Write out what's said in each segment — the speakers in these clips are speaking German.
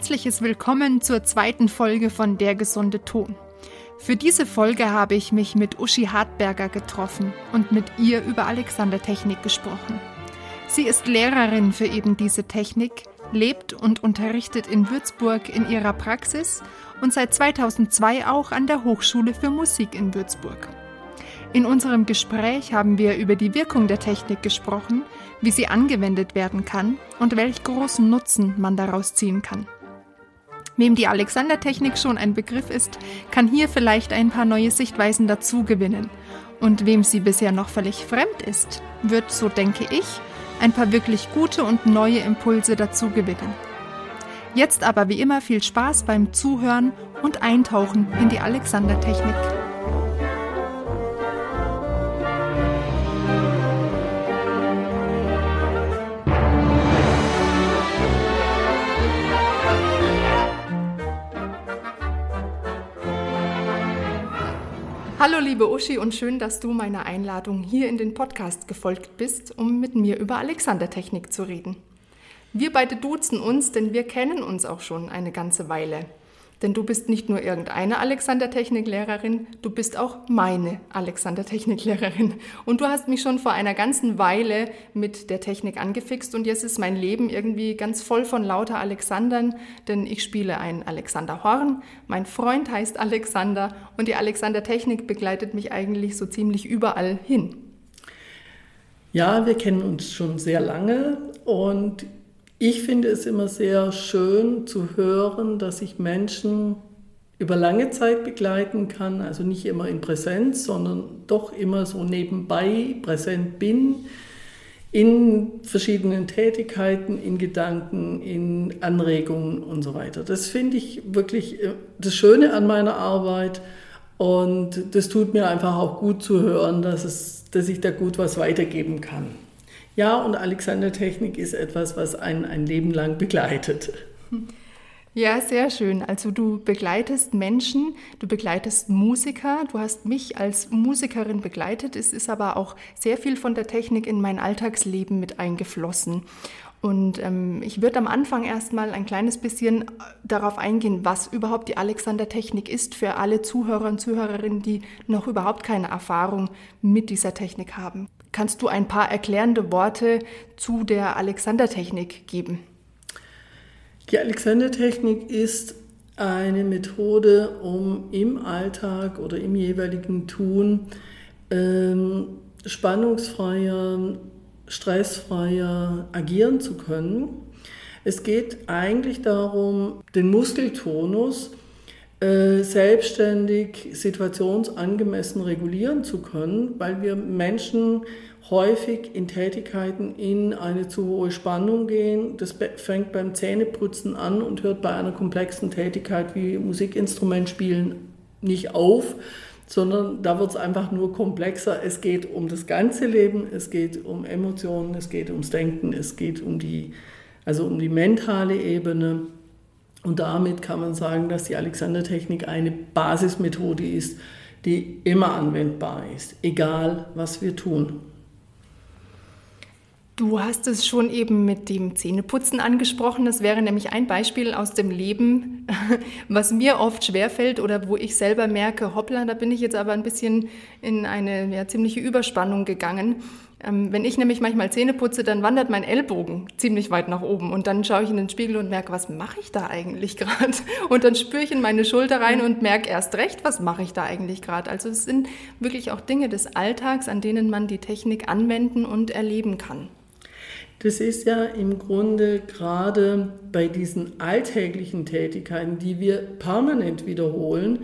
herzliches Willkommen zur zweiten Folge von Der gesunde Ton. Für diese Folge habe ich mich mit Uschi Hartberger getroffen und mit ihr über Alexander-Technik gesprochen. Sie ist Lehrerin für eben diese Technik, lebt und unterrichtet in Würzburg in ihrer Praxis und seit 2002 auch an der Hochschule für Musik in Würzburg. In unserem Gespräch haben wir über die Wirkung der Technik gesprochen, wie sie angewendet werden kann und welch großen Nutzen man daraus ziehen kann. Wem die Alexander-Technik schon ein Begriff ist, kann hier vielleicht ein paar neue Sichtweisen dazu gewinnen. Und wem sie bisher noch völlig fremd ist, wird, so denke ich, ein paar wirklich gute und neue Impulse dazu gewinnen. Jetzt aber wie immer viel Spaß beim Zuhören und Eintauchen in die Alexander-Technik. Hallo liebe Uschi und schön, dass du meiner Einladung hier in den Podcast gefolgt bist, um mit mir über Alexander-Technik zu reden. Wir beide duzen uns, denn wir kennen uns auch schon eine ganze Weile. Denn du bist nicht nur irgendeine Alexander-Technik-Lehrerin, du bist auch meine Alexander-Technik-Lehrerin. Und du hast mich schon vor einer ganzen Weile mit der Technik angefixt und jetzt ist mein Leben irgendwie ganz voll von lauter Alexandern, denn ich spiele ein Alexander Horn, mein Freund heißt Alexander und die Alexander-Technik begleitet mich eigentlich so ziemlich überall hin. Ja, wir kennen uns schon sehr lange und ich finde es immer sehr schön zu hören, dass ich Menschen über lange Zeit begleiten kann, also nicht immer in Präsenz, sondern doch immer so nebenbei präsent bin, in verschiedenen Tätigkeiten, in Gedanken, in Anregungen und so weiter. Das finde ich wirklich äh, das Schöne an meiner Arbeit und das tut mir einfach auch gut zu hören, dass, es, dass ich da gut was weitergeben kann. Ja, und Alexander Technik ist etwas, was einen ein Leben lang begleitet. Ja, sehr schön. Also du begleitest Menschen, du begleitest Musiker, du hast mich als Musikerin begleitet. Es ist aber auch sehr viel von der Technik in mein Alltagsleben mit eingeflossen. Und ähm, ich würde am Anfang erstmal ein kleines bisschen darauf eingehen, was überhaupt die Alexander-Technik ist für alle Zuhörer und Zuhörerinnen, die noch überhaupt keine Erfahrung mit dieser Technik haben. Kannst du ein paar erklärende Worte zu der Alexander-Technik geben? Die Alexander-Technik ist eine Methode, um im Alltag oder im jeweiligen Tun ähm, spannungsfreier, stressfreier agieren zu können. Es geht eigentlich darum, den Muskeltonus selbstständig situationsangemessen regulieren zu können, weil wir Menschen häufig in Tätigkeiten in eine zu hohe Spannung gehen. Das fängt beim Zähneputzen an und hört bei einer komplexen Tätigkeit wie Musikinstrument spielen nicht auf, sondern da wird es einfach nur komplexer. Es geht um das ganze Leben, es geht um Emotionen, es geht ums Denken, es geht um die, also um die mentale Ebene. Und damit kann man sagen, dass die Alexander-Technik eine Basismethode ist, die immer anwendbar ist, egal was wir tun. Du hast es schon eben mit dem Zähneputzen angesprochen. Das wäre nämlich ein Beispiel aus dem Leben, was mir oft schwerfällt oder wo ich selber merke, hoppla, da bin ich jetzt aber ein bisschen in eine ja, ziemliche Überspannung gegangen. Ähm, wenn ich nämlich manchmal Zähne putze, dann wandert mein Ellbogen ziemlich weit nach oben und dann schaue ich in den Spiegel und merke, was mache ich da eigentlich gerade? Und dann spüre ich in meine Schulter rein und merke erst recht, was mache ich da eigentlich gerade? Also es sind wirklich auch Dinge des Alltags, an denen man die Technik anwenden und erleben kann. Das ist ja im Grunde gerade bei diesen alltäglichen Tätigkeiten, die wir permanent wiederholen,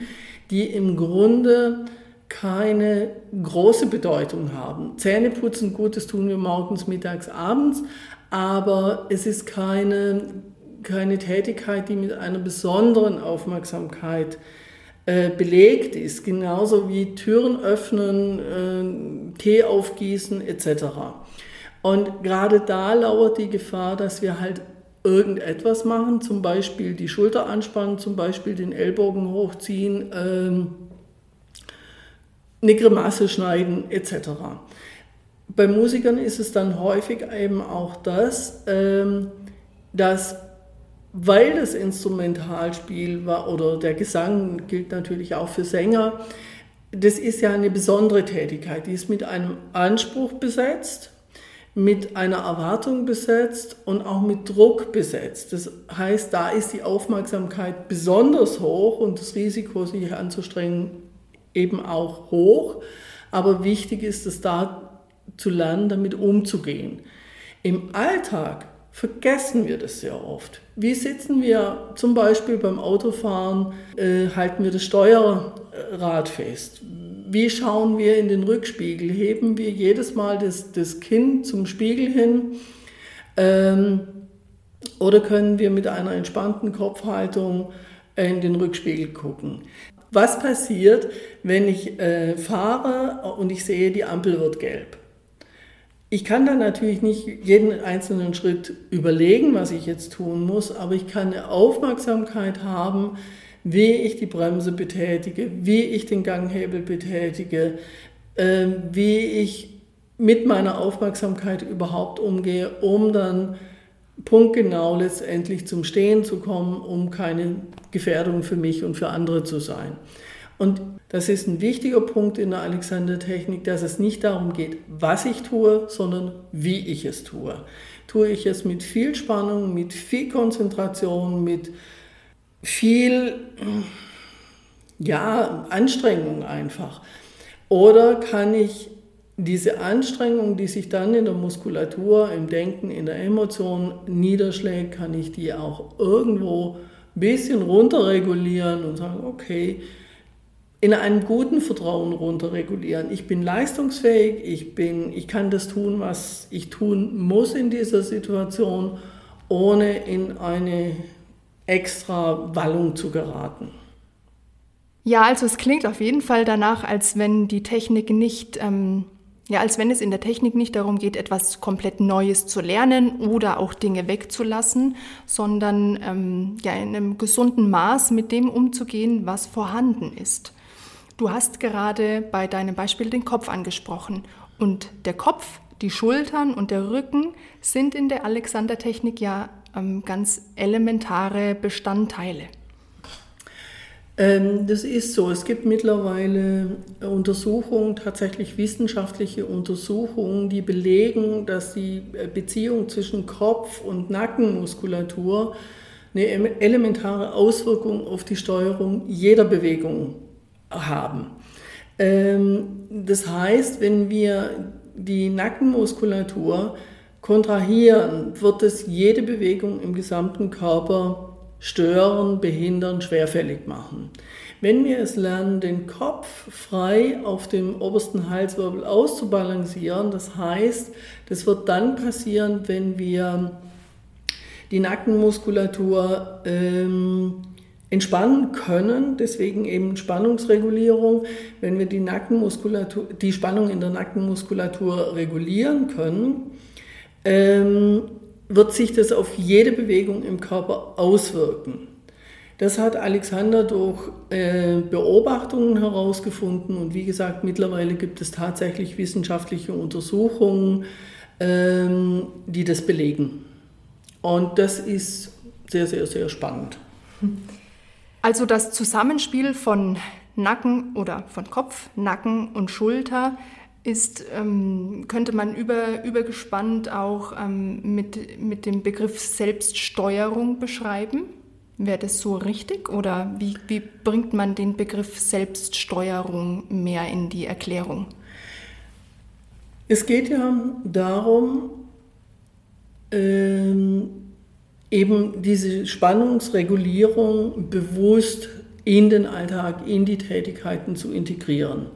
die im Grunde keine große Bedeutung haben. Zähneputzen, gut, das tun wir morgens, mittags, abends, aber es ist keine, keine Tätigkeit, die mit einer besonderen Aufmerksamkeit äh, belegt ist, genauso wie Türen öffnen, äh, Tee aufgießen etc. Und gerade da lauert die Gefahr, dass wir halt irgendetwas machen, zum Beispiel die Schulter anspannen, zum Beispiel den Ellbogen hochziehen, ähm, eine Grimasse schneiden etc. Bei Musikern ist es dann häufig eben auch das, ähm, dass weil das Instrumentalspiel war oder der Gesang gilt natürlich auch für Sänger, das ist ja eine besondere Tätigkeit, die ist mit einem Anspruch besetzt, mit einer Erwartung besetzt und auch mit Druck besetzt. Das heißt, da ist die Aufmerksamkeit besonders hoch und das Risiko, sich anzustrengen, eben auch hoch. Aber wichtig ist es da zu lernen, damit umzugehen. Im Alltag vergessen wir das sehr oft. Wie sitzen wir zum Beispiel beim Autofahren, äh, halten wir das Steuerrad fest? Wie schauen wir in den Rückspiegel? Heben wir jedes Mal das, das Kinn zum Spiegel hin? Ähm, oder können wir mit einer entspannten Kopfhaltung in den Rückspiegel gucken? Was passiert, wenn ich äh, fahre und ich sehe, die Ampel wird gelb? Ich kann dann natürlich nicht jeden einzelnen Schritt überlegen, was ich jetzt tun muss, aber ich kann eine Aufmerksamkeit haben, wie ich die Bremse betätige, wie ich den Ganghebel betätige, äh, wie ich mit meiner Aufmerksamkeit überhaupt umgehe, um dann punktgenau letztendlich zum Stehen zu kommen, um keine Gefährdung für mich und für andere zu sein. Und das ist ein wichtiger Punkt in der Alexander-Technik, dass es nicht darum geht, was ich tue, sondern wie ich es tue. Tue ich es mit viel Spannung, mit viel Konzentration, mit viel ja, Anstrengung einfach. Oder kann ich diese Anstrengung, die sich dann in der Muskulatur, im Denken, in der Emotion niederschlägt, kann ich die auch irgendwo ein bisschen runterregulieren und sagen, okay, in einem guten Vertrauen runterregulieren. Ich bin leistungsfähig, ich, bin, ich kann das tun, was ich tun muss in dieser Situation, ohne in eine extra Wallung zu geraten. Ja, also es klingt auf jeden Fall danach, als wenn die Technik nicht, ähm, ja, als wenn es in der Technik nicht darum geht, etwas komplett Neues zu lernen oder auch Dinge wegzulassen, sondern ähm, ja in einem gesunden Maß mit dem umzugehen, was vorhanden ist. Du hast gerade bei deinem Beispiel den Kopf angesprochen. Und der Kopf, die Schultern und der Rücken sind in der Alexander-Technik ja ähm, ganz elementare Bestandteile. Ähm, das ist so. Es gibt mittlerweile Untersuchungen, tatsächlich wissenschaftliche Untersuchungen, die belegen, dass die Beziehung zwischen Kopf und Nackenmuskulatur eine elementare Auswirkung auf die Steuerung jeder Bewegung haben. Ähm, das heißt, wenn wir die Nackenmuskulatur kontrahieren, wird es jede Bewegung im gesamten Körper stören, behindern, schwerfällig machen. Wenn wir es lernen, den Kopf frei auf dem obersten Halswirbel auszubalancieren, das heißt, das wird dann passieren, wenn wir die Nackenmuskulatur ähm, entspannen können, deswegen eben Spannungsregulierung. Wenn wir die Nackenmuskulatur, die Spannung in der Nackenmuskulatur regulieren können, ähm, wird sich das auf jede Bewegung im Körper auswirken. Das hat Alexander durch äh, Beobachtungen herausgefunden und wie gesagt, mittlerweile gibt es tatsächlich wissenschaftliche Untersuchungen, ähm, die das belegen. Und das ist sehr, sehr, sehr spannend. Also das Zusammenspiel von Nacken oder von Kopf, Nacken und Schulter ist, ähm, könnte man über, übergespannt auch ähm, mit, mit dem Begriff Selbststeuerung beschreiben. Wäre das so richtig oder wie, wie bringt man den Begriff Selbststeuerung mehr in die Erklärung? Es geht ja darum, ähm, eben diese Spannungsregulierung bewusst in den Alltag, in die Tätigkeiten zu integrieren.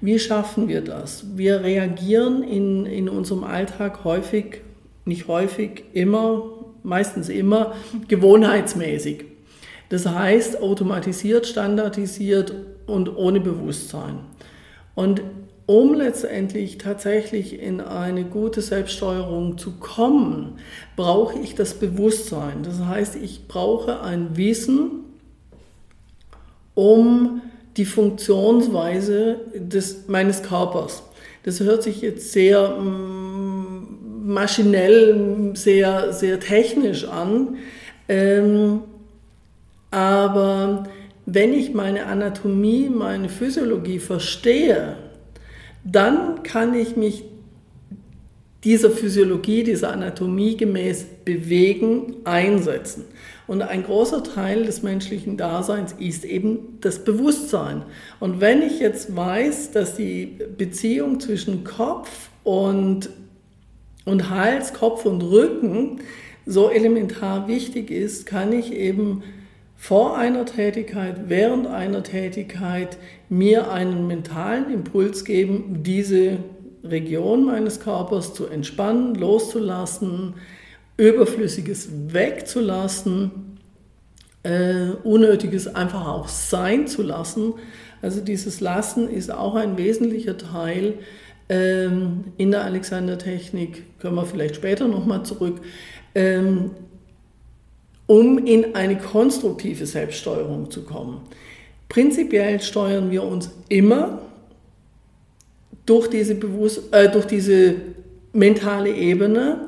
Wie schaffen wir das? Wir reagieren in, in unserem Alltag häufig, nicht häufig, immer, meistens immer, gewohnheitsmäßig. Das heißt, automatisiert, standardisiert und ohne Bewusstsein. Und um letztendlich tatsächlich in eine gute Selbststeuerung zu kommen, brauche ich das Bewusstsein. Das heißt, ich brauche ein Wissen, um die Funktionsweise des, meines Körpers. Das hört sich jetzt sehr mm, maschinell, sehr, sehr technisch an, Ähm, aber wenn ich meine Anatomie, meine Physiologie verstehe, dann kann ich mich dieser Physiologie, dieser Anatomie gemäß bewegen, einsetzen. Und ein großer Teil des menschlichen Daseins ist eben das Bewusstsein. Und wenn ich jetzt weiß, dass die Beziehung zwischen Kopf und, und Hals, Kopf und Rücken so elementar wichtig ist, kann ich eben vor einer Tätigkeit, während einer Tätigkeit mir einen mentalen Impuls geben, diese Region meines Körpers zu entspannen, loszulassen, Überflüssiges wegzulassen, äh, Unnötiges einfach auch sein zu lassen. Also dieses Lassen ist auch ein wesentlicher Teil ähm, in der Alexander-Technik, können wir vielleicht später nochmal zurück, ähm, um in eine konstruktive Selbststeuerung zu kommen. Prinzipiell steuern wir uns immer durch diese, Bewusst äh, durch diese mentale Ebene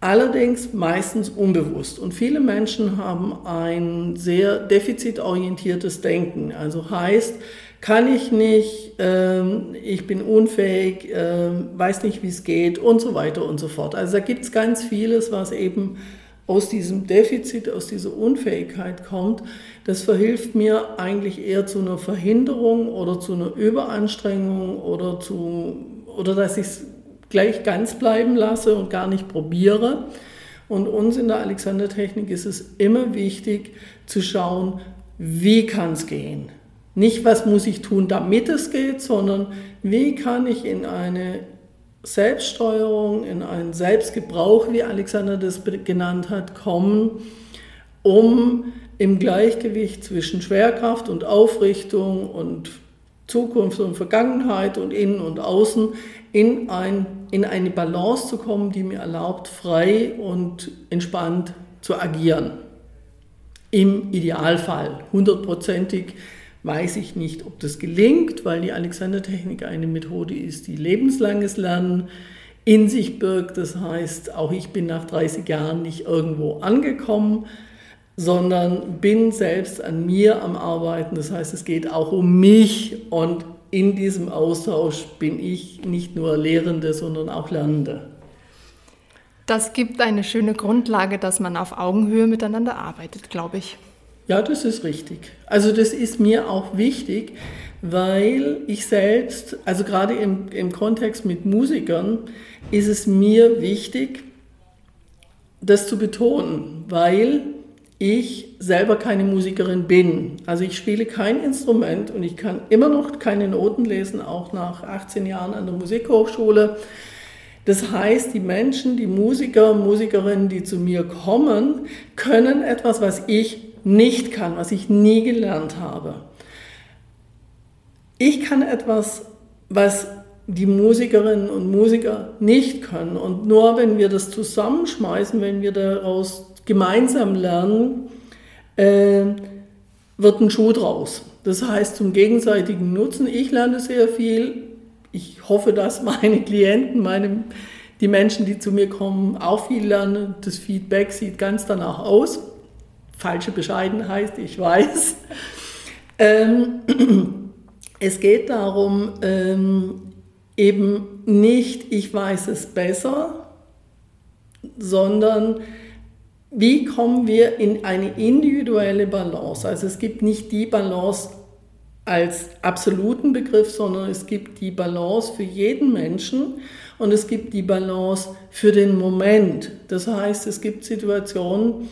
allerdings meistens unbewusst. Und viele Menschen haben ein sehr defizitorientiertes Denken. Also heißt, kann ich nicht, ähm, ich bin unfähig, äh, weiß nicht, wie es geht und so weiter und so fort. Also da gibt es ganz vieles, was eben aus diesem Defizit, aus dieser Unfähigkeit kommt. Das verhilft mir eigentlich eher zu einer Verhinderung oder zu einer Überanstrengung oder zu, oder dass ich es gleich ganz bleiben lasse und gar nicht probiere. Und uns in der Alexander-Technik ist es immer wichtig zu schauen, wie kann es gehen. Nicht, was muss ich tun, damit es geht, sondern wie kann ich in eine Selbststeuerung, in einen Selbstgebrauch, wie Alexander das genannt hat, kommen, um im Gleichgewicht zwischen Schwerkraft und Aufrichtung und Zukunft und Vergangenheit und Innen und Außen in, ein, in eine Balance zu kommen, die mir erlaubt, frei und entspannt zu agieren. Im Idealfall, hundertprozentig weiß ich nicht, ob das gelingt, weil die Alexander-Technik eine Methode ist, die lebenslanges Lernen in sich birgt. Das heißt, auch ich bin nach 30 Jahren nicht irgendwo angekommen, sondern bin selbst an mir am Arbeiten. Das heißt, es geht auch um mich und in diesem Austausch bin ich nicht nur Lehrende, sondern auch Lernende. Das gibt eine schöne Grundlage, dass man auf Augenhöhe miteinander arbeitet, glaube ich. Ja, das ist richtig. Also das ist mir auch wichtig, weil ich selbst, also gerade im, im Kontext mit Musikern, ist es mir wichtig, das zu betonen, weil ich selber keine Musikerin bin. Also ich spiele kein Instrument und ich kann immer noch keine Noten lesen, auch nach 18 Jahren an der Musikhochschule. Das heißt, die Menschen, die Musiker, Musikerinnen, die zu mir kommen, können etwas, was ich nicht kann, was ich nie gelernt habe. Ich kann etwas, was die Musikerinnen und Musiker nicht können. Und nur wenn wir das zusammenschmeißen, wenn wir daraus gemeinsam lernen, äh, wird ein Schuh draus. Das heißt, zum gegenseitigen Nutzen. Ich lerne sehr viel. Ich hoffe, dass meine Klienten, meine, die Menschen, die zu mir kommen, auch viel lernen. Das Feedback sieht ganz danach aus falsche Bescheidenheit, ich weiß. Ähm, es geht darum, ähm, eben nicht, ich weiß es besser, sondern wie kommen wir in eine individuelle Balance? Also es gibt nicht die Balance als absoluten Begriff, sondern es gibt die Balance für jeden Menschen und es gibt die Balance für den Moment. Das heißt, es gibt Situationen,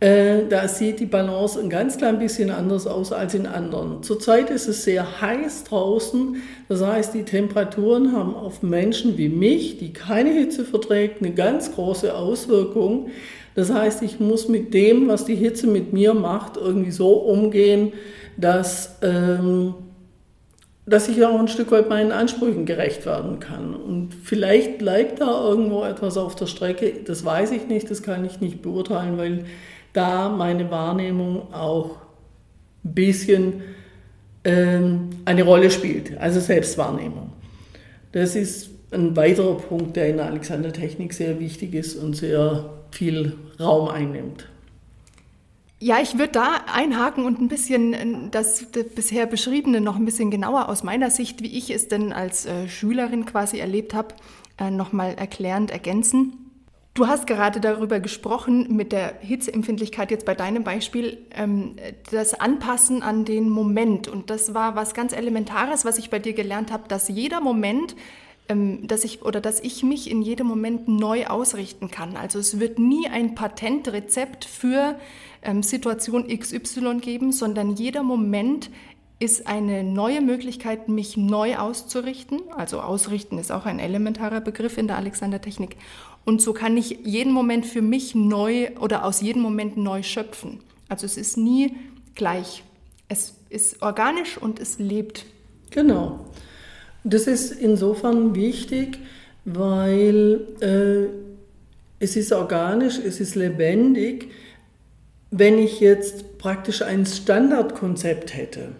äh, da sieht die Balance ein ganz klein bisschen anders aus als in anderen. Zurzeit ist es sehr heiß draußen, das heißt, die Temperaturen haben auf Menschen wie mich, die keine Hitze verträgt, eine ganz große Auswirkung. Das heißt, ich muss mit dem, was die Hitze mit mir macht, irgendwie so umgehen, dass, ähm, dass ich auch ein Stück weit meinen Ansprüchen gerecht werden kann. Und vielleicht bleibt da irgendwo etwas auf der Strecke, das weiß ich nicht, das kann ich nicht beurteilen, weil da meine Wahrnehmung auch ein bisschen ähm, eine Rolle spielt, also Selbstwahrnehmung. Das ist ein weiterer Punkt, der in der Alexander-Technik sehr wichtig ist und sehr viel Raum einnimmt. Ja, ich würde da einhaken und ein bisschen äh, das, das, bisher Beschriebene noch ein bisschen genauer aus meiner Sicht, wie ich es denn als äh, Schülerin quasi erlebt habe, äh, nochmal erklärend ergänzen. Du hast gerade darüber gesprochen, mit der Hitzeempfindlichkeit jetzt bei deinem Beispiel, ähm, das Anpassen an den Moment. Und das war was ganz Elementares, was ich bei dir gelernt habe, dass jeder Moment ähm, dass ich oder dass ich mich in jedem Moment neu ausrichten kann. Also es wird nie ein Patentrezept für ähm, Situation XY geben, sondern jeder Moment ist eine neue Möglichkeit, mich neu auszurichten. Also ausrichten ist auch ein elementarer Begriff in der Alexander-Technik. Und so kann ich jeden Moment für mich neu oder aus jedem Moment neu schöpfen. Also es ist nie gleich. Es ist organisch und es lebt. Genau. Das ist insofern wichtig, weil äh, es ist organisch, es ist lebendig. Wenn ich jetzt praktisch ein Standardkonzept hätte,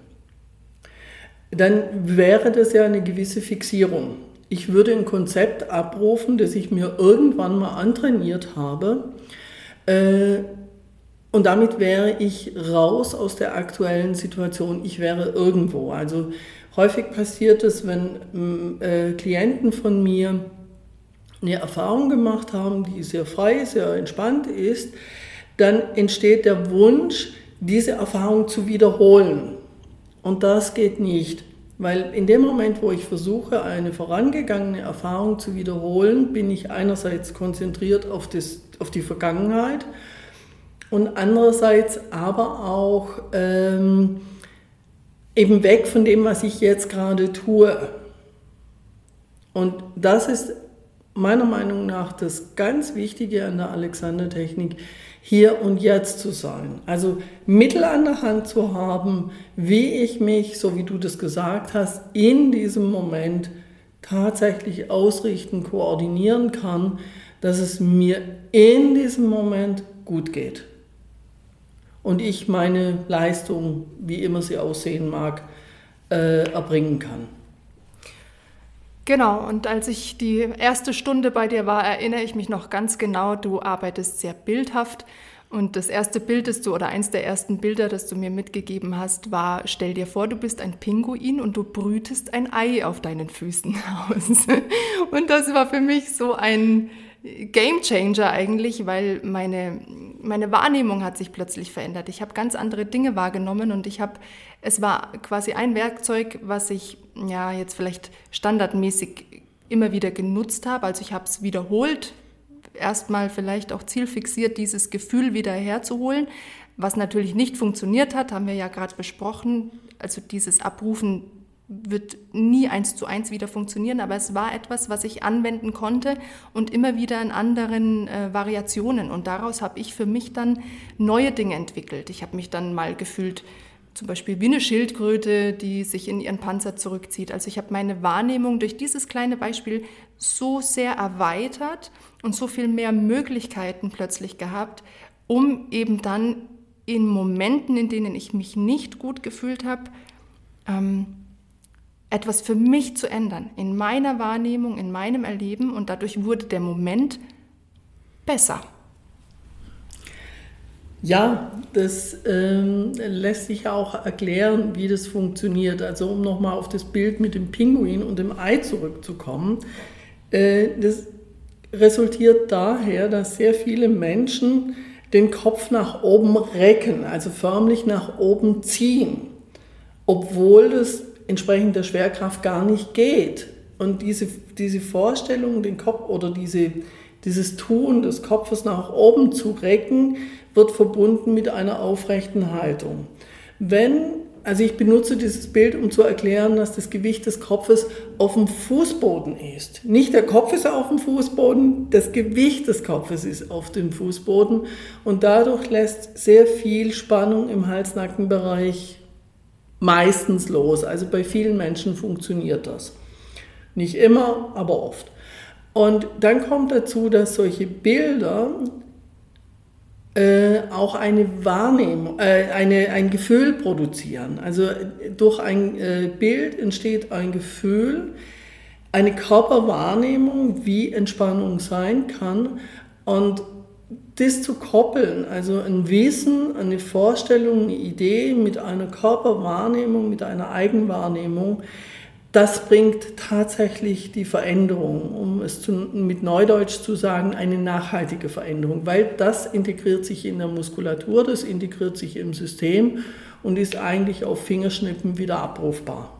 dann wäre das ja eine gewisse Fixierung. Ich würde ein Konzept abrufen, das ich mir irgendwann mal antrainiert habe. Äh, und damit wäre ich raus aus der aktuellen Situation. Ich wäre irgendwo. Also Häufig passiert es, wenn mm, äh, Klienten von mir eine Erfahrung gemacht haben, die sehr frei, sehr entspannt ist, dann entsteht der Wunsch, diese Erfahrung zu wiederholen. Und das geht nicht, weil in dem Moment, wo ich versuche, eine vorangegangene Erfahrung zu wiederholen, bin ich einerseits konzentriert auf, das, auf die Vergangenheit und andererseits aber auch ähm, eben weg von dem, was ich jetzt gerade tue. Und das ist meiner Meinung nach das ganz Wichtige an der Alexander-Technik, hier und jetzt zu sein. Also Mittel an der Hand zu haben, wie ich mich, so wie du das gesagt hast, in diesem Moment tatsächlich ausrichten, koordinieren kann, dass es mir in diesem Moment gut geht und ich meine Leistung, wie immer sie aussehen mag, äh, erbringen kann. Genau, und als ich die erste Stunde bei dir war, erinnere ich mich noch ganz genau, du arbeitest sehr bildhaft. Und das erste Bild, das du, oder eins der ersten Bilder, das du mir mitgegeben hast, war, stell dir vor, du bist ein Pinguin und du brütest ein Ei auf deinen Füßen aus. Und das war für mich so ein, Game Changer eigentlich, weil meine, meine Wahrnehmung hat sich plötzlich verändert. Ich habe ganz andere Dinge wahrgenommen und ich habe, es war quasi ein Werkzeug, was ich ja jetzt vielleicht standardmäßig immer wieder genutzt habe. Also ich habe es wiederholt, erstmal vielleicht auch zielfixiert, dieses Gefühl wieder herzuholen. Was natürlich nicht funktioniert hat, haben wir ja gerade besprochen. Also dieses Abrufen wird nie eins zu eins wieder funktionieren, aber es war etwas, was ich anwenden konnte und immer wieder in anderen äh, Variationen. Und daraus habe ich für mich dann neue Dinge entwickelt. Ich habe mich dann mal gefühlt, zum Beispiel wie eine Schildkröte, die sich in ihren Panzer zurückzieht. Also ich habe meine Wahrnehmung durch dieses kleine Beispiel so sehr erweitert und so viel mehr Möglichkeiten plötzlich gehabt, um eben dann in Momenten, in denen ich mich nicht gut gefühlt habe, ähm, etwas für mich zu ändern, in meiner Wahrnehmung, in meinem Erleben und dadurch wurde der Moment besser. Ja, das ähm, lässt sich auch erklären, wie das funktioniert. Also um nochmal auf das Bild mit dem Pinguin und dem Ei zurückzukommen. Äh, das resultiert daher, dass sehr viele Menschen den Kopf nach oben recken, also förmlich nach oben ziehen, obwohl das entsprechend der Schwerkraft gar nicht geht. Und diese, diese Vorstellung, den Kopf oder diese, dieses Tun des Kopfes nach oben zu recken, wird verbunden mit einer aufrechten Haltung. Wenn, also ich benutze dieses Bild, um zu erklären, dass das Gewicht des Kopfes auf dem Fußboden ist. Nicht der Kopf ist auf dem Fußboden, das Gewicht des Kopfes ist auf dem Fußboden und dadurch lässt sehr viel Spannung im Hals-Nacken-Bereich meistens los. Also bei vielen Menschen funktioniert das. Nicht immer, aber oft. Und dann kommt dazu, dass solche Bilder äh, auch eine Wahrnehmung, äh, eine, ein Gefühl produzieren. Also durch ein äh, Bild entsteht ein Gefühl, eine Körperwahrnehmung, wie Entspannung sein kann. Und das zu koppeln, also ein Wissen, eine Vorstellung, eine Idee mit einer Körperwahrnehmung, mit einer Eigenwahrnehmung, das bringt tatsächlich die Veränderung, um es zu, mit Neudeutsch zu sagen, eine nachhaltige Veränderung, weil das integriert sich in der Muskulatur, das integriert sich im System und ist eigentlich auf Fingerschnippen wieder abrufbar.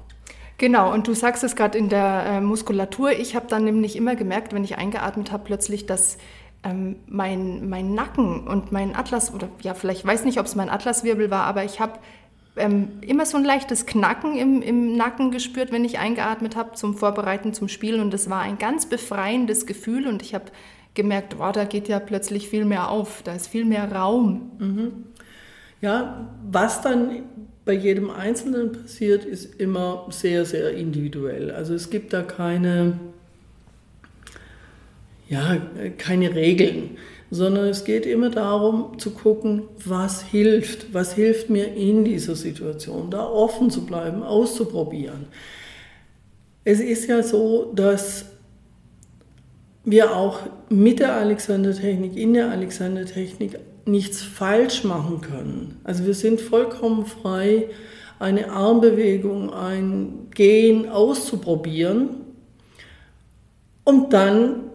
Genau, und du sagst es gerade in der äh, Muskulatur. Ich habe dann nämlich immer gemerkt, wenn ich eingeatmet habe, plötzlich, dass ähm, mein, mein Nacken und mein Atlas, oder ja, vielleicht weiß nicht, ob es mein Atlaswirbel war, aber ich habe ähm, immer so ein leichtes Knacken im, im Nacken gespürt, wenn ich eingeatmet habe zum Vorbereiten zum Spielen. Und das war ein ganz befreiendes Gefühl. Und ich habe gemerkt, wow, da geht ja plötzlich viel mehr auf, da ist viel mehr Raum. Mhm. Ja, was dann bei jedem Einzelnen passiert, ist immer sehr, sehr individuell. Also es gibt da keine, ja, keine Regeln sondern es geht immer darum zu gucken, was hilft, was hilft mir in dieser Situation, da offen zu bleiben, auszuprobieren. Es ist ja so, dass wir auch mit der Alexander-Technik, in der Alexander-Technik nichts falsch machen können. Also wir sind vollkommen frei, eine Armbewegung, ein Gehen auszuprobieren und dann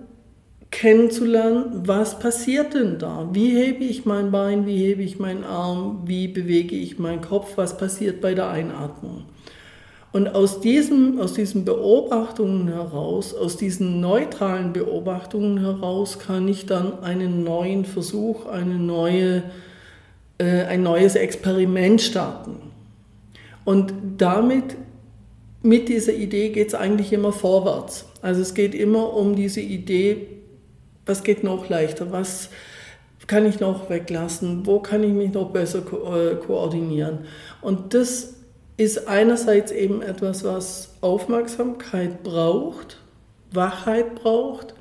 kennenzulernen, was passiert denn da? Wie hebe ich mein Bein, wie hebe ich meinen Arm, wie bewege ich meinen Kopf, was passiert bei der Einatmung? Und aus, diesem, aus diesen Beobachtungen heraus, aus diesen neutralen Beobachtungen heraus, kann ich dann einen neuen Versuch, eine neue, äh, ein neues Experiment starten. Und damit, mit dieser Idee geht es eigentlich immer vorwärts. Also es geht immer um diese Idee, was geht noch leichter, was kann ich noch weglassen, wo kann ich mich noch besser ko äh, koordinieren. Und das ist einerseits eben etwas, was Aufmerksamkeit braucht, Wachheit braucht,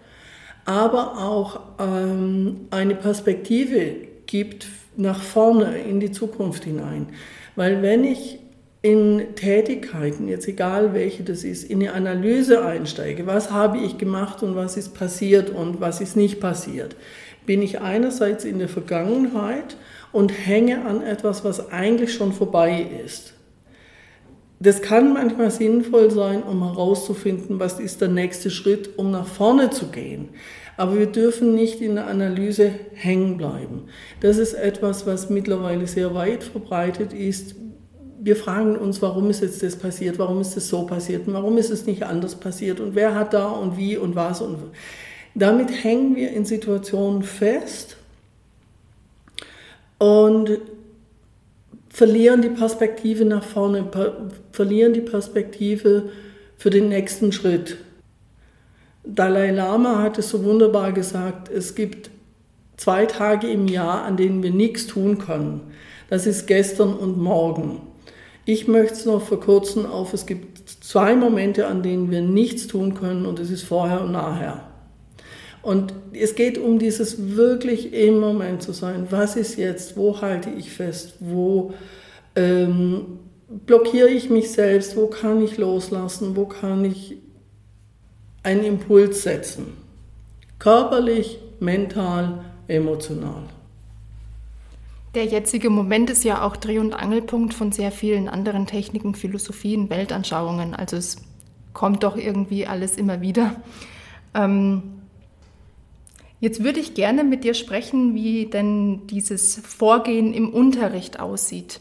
aber auch ähm, eine Perspektive gibt nach vorne in die Zukunft hinein. Weil wenn ich in Tätigkeiten, jetzt egal welche das ist, in eine Analyse einsteige, was habe ich gemacht und was ist passiert und was ist nicht passiert, bin ich einerseits in der Vergangenheit und hänge an etwas, was eigentlich schon vorbei ist. Das kann manchmal sinnvoll sein, um herauszufinden, was ist der nächste Schritt, um nach vorne zu gehen. Aber wir dürfen nicht in der Analyse hängen bleiben. Das ist etwas, was mittlerweile sehr weit verbreitet ist wir fragen uns, warum ist jetzt das passiert, warum ist das so passiert und warum ist es nicht anders passiert und wer hat da und wie und was und damit hängen wir in Situationen fest und verlieren die Perspektive nach vorne, verlieren die Perspektive für den nächsten Schritt. Dalai Lama hat es so wunderbar gesagt, es gibt zwei Tage im Jahr, an denen wir nichts tun können. Das ist gestern und morgen. Ich möchte es noch verkürzen auf, es gibt zwei Momente, an denen wir nichts tun können und es ist vorher und nachher. Und es geht um dieses wirklich im Moment zu sein. Was ist jetzt? Wo halte ich fest? Wo ähm, blockiere ich mich selbst? Wo kann ich loslassen? Wo kann ich einen Impuls setzen? Körperlich, mental, emotional. Der jetzige Moment ist ja auch Dreh- und Angelpunkt von sehr vielen anderen Techniken, Philosophien, Weltanschauungen. Also es kommt doch irgendwie alles immer wieder. Ähm, jetzt würde ich gerne mit dir sprechen, wie denn dieses Vorgehen im Unterricht aussieht.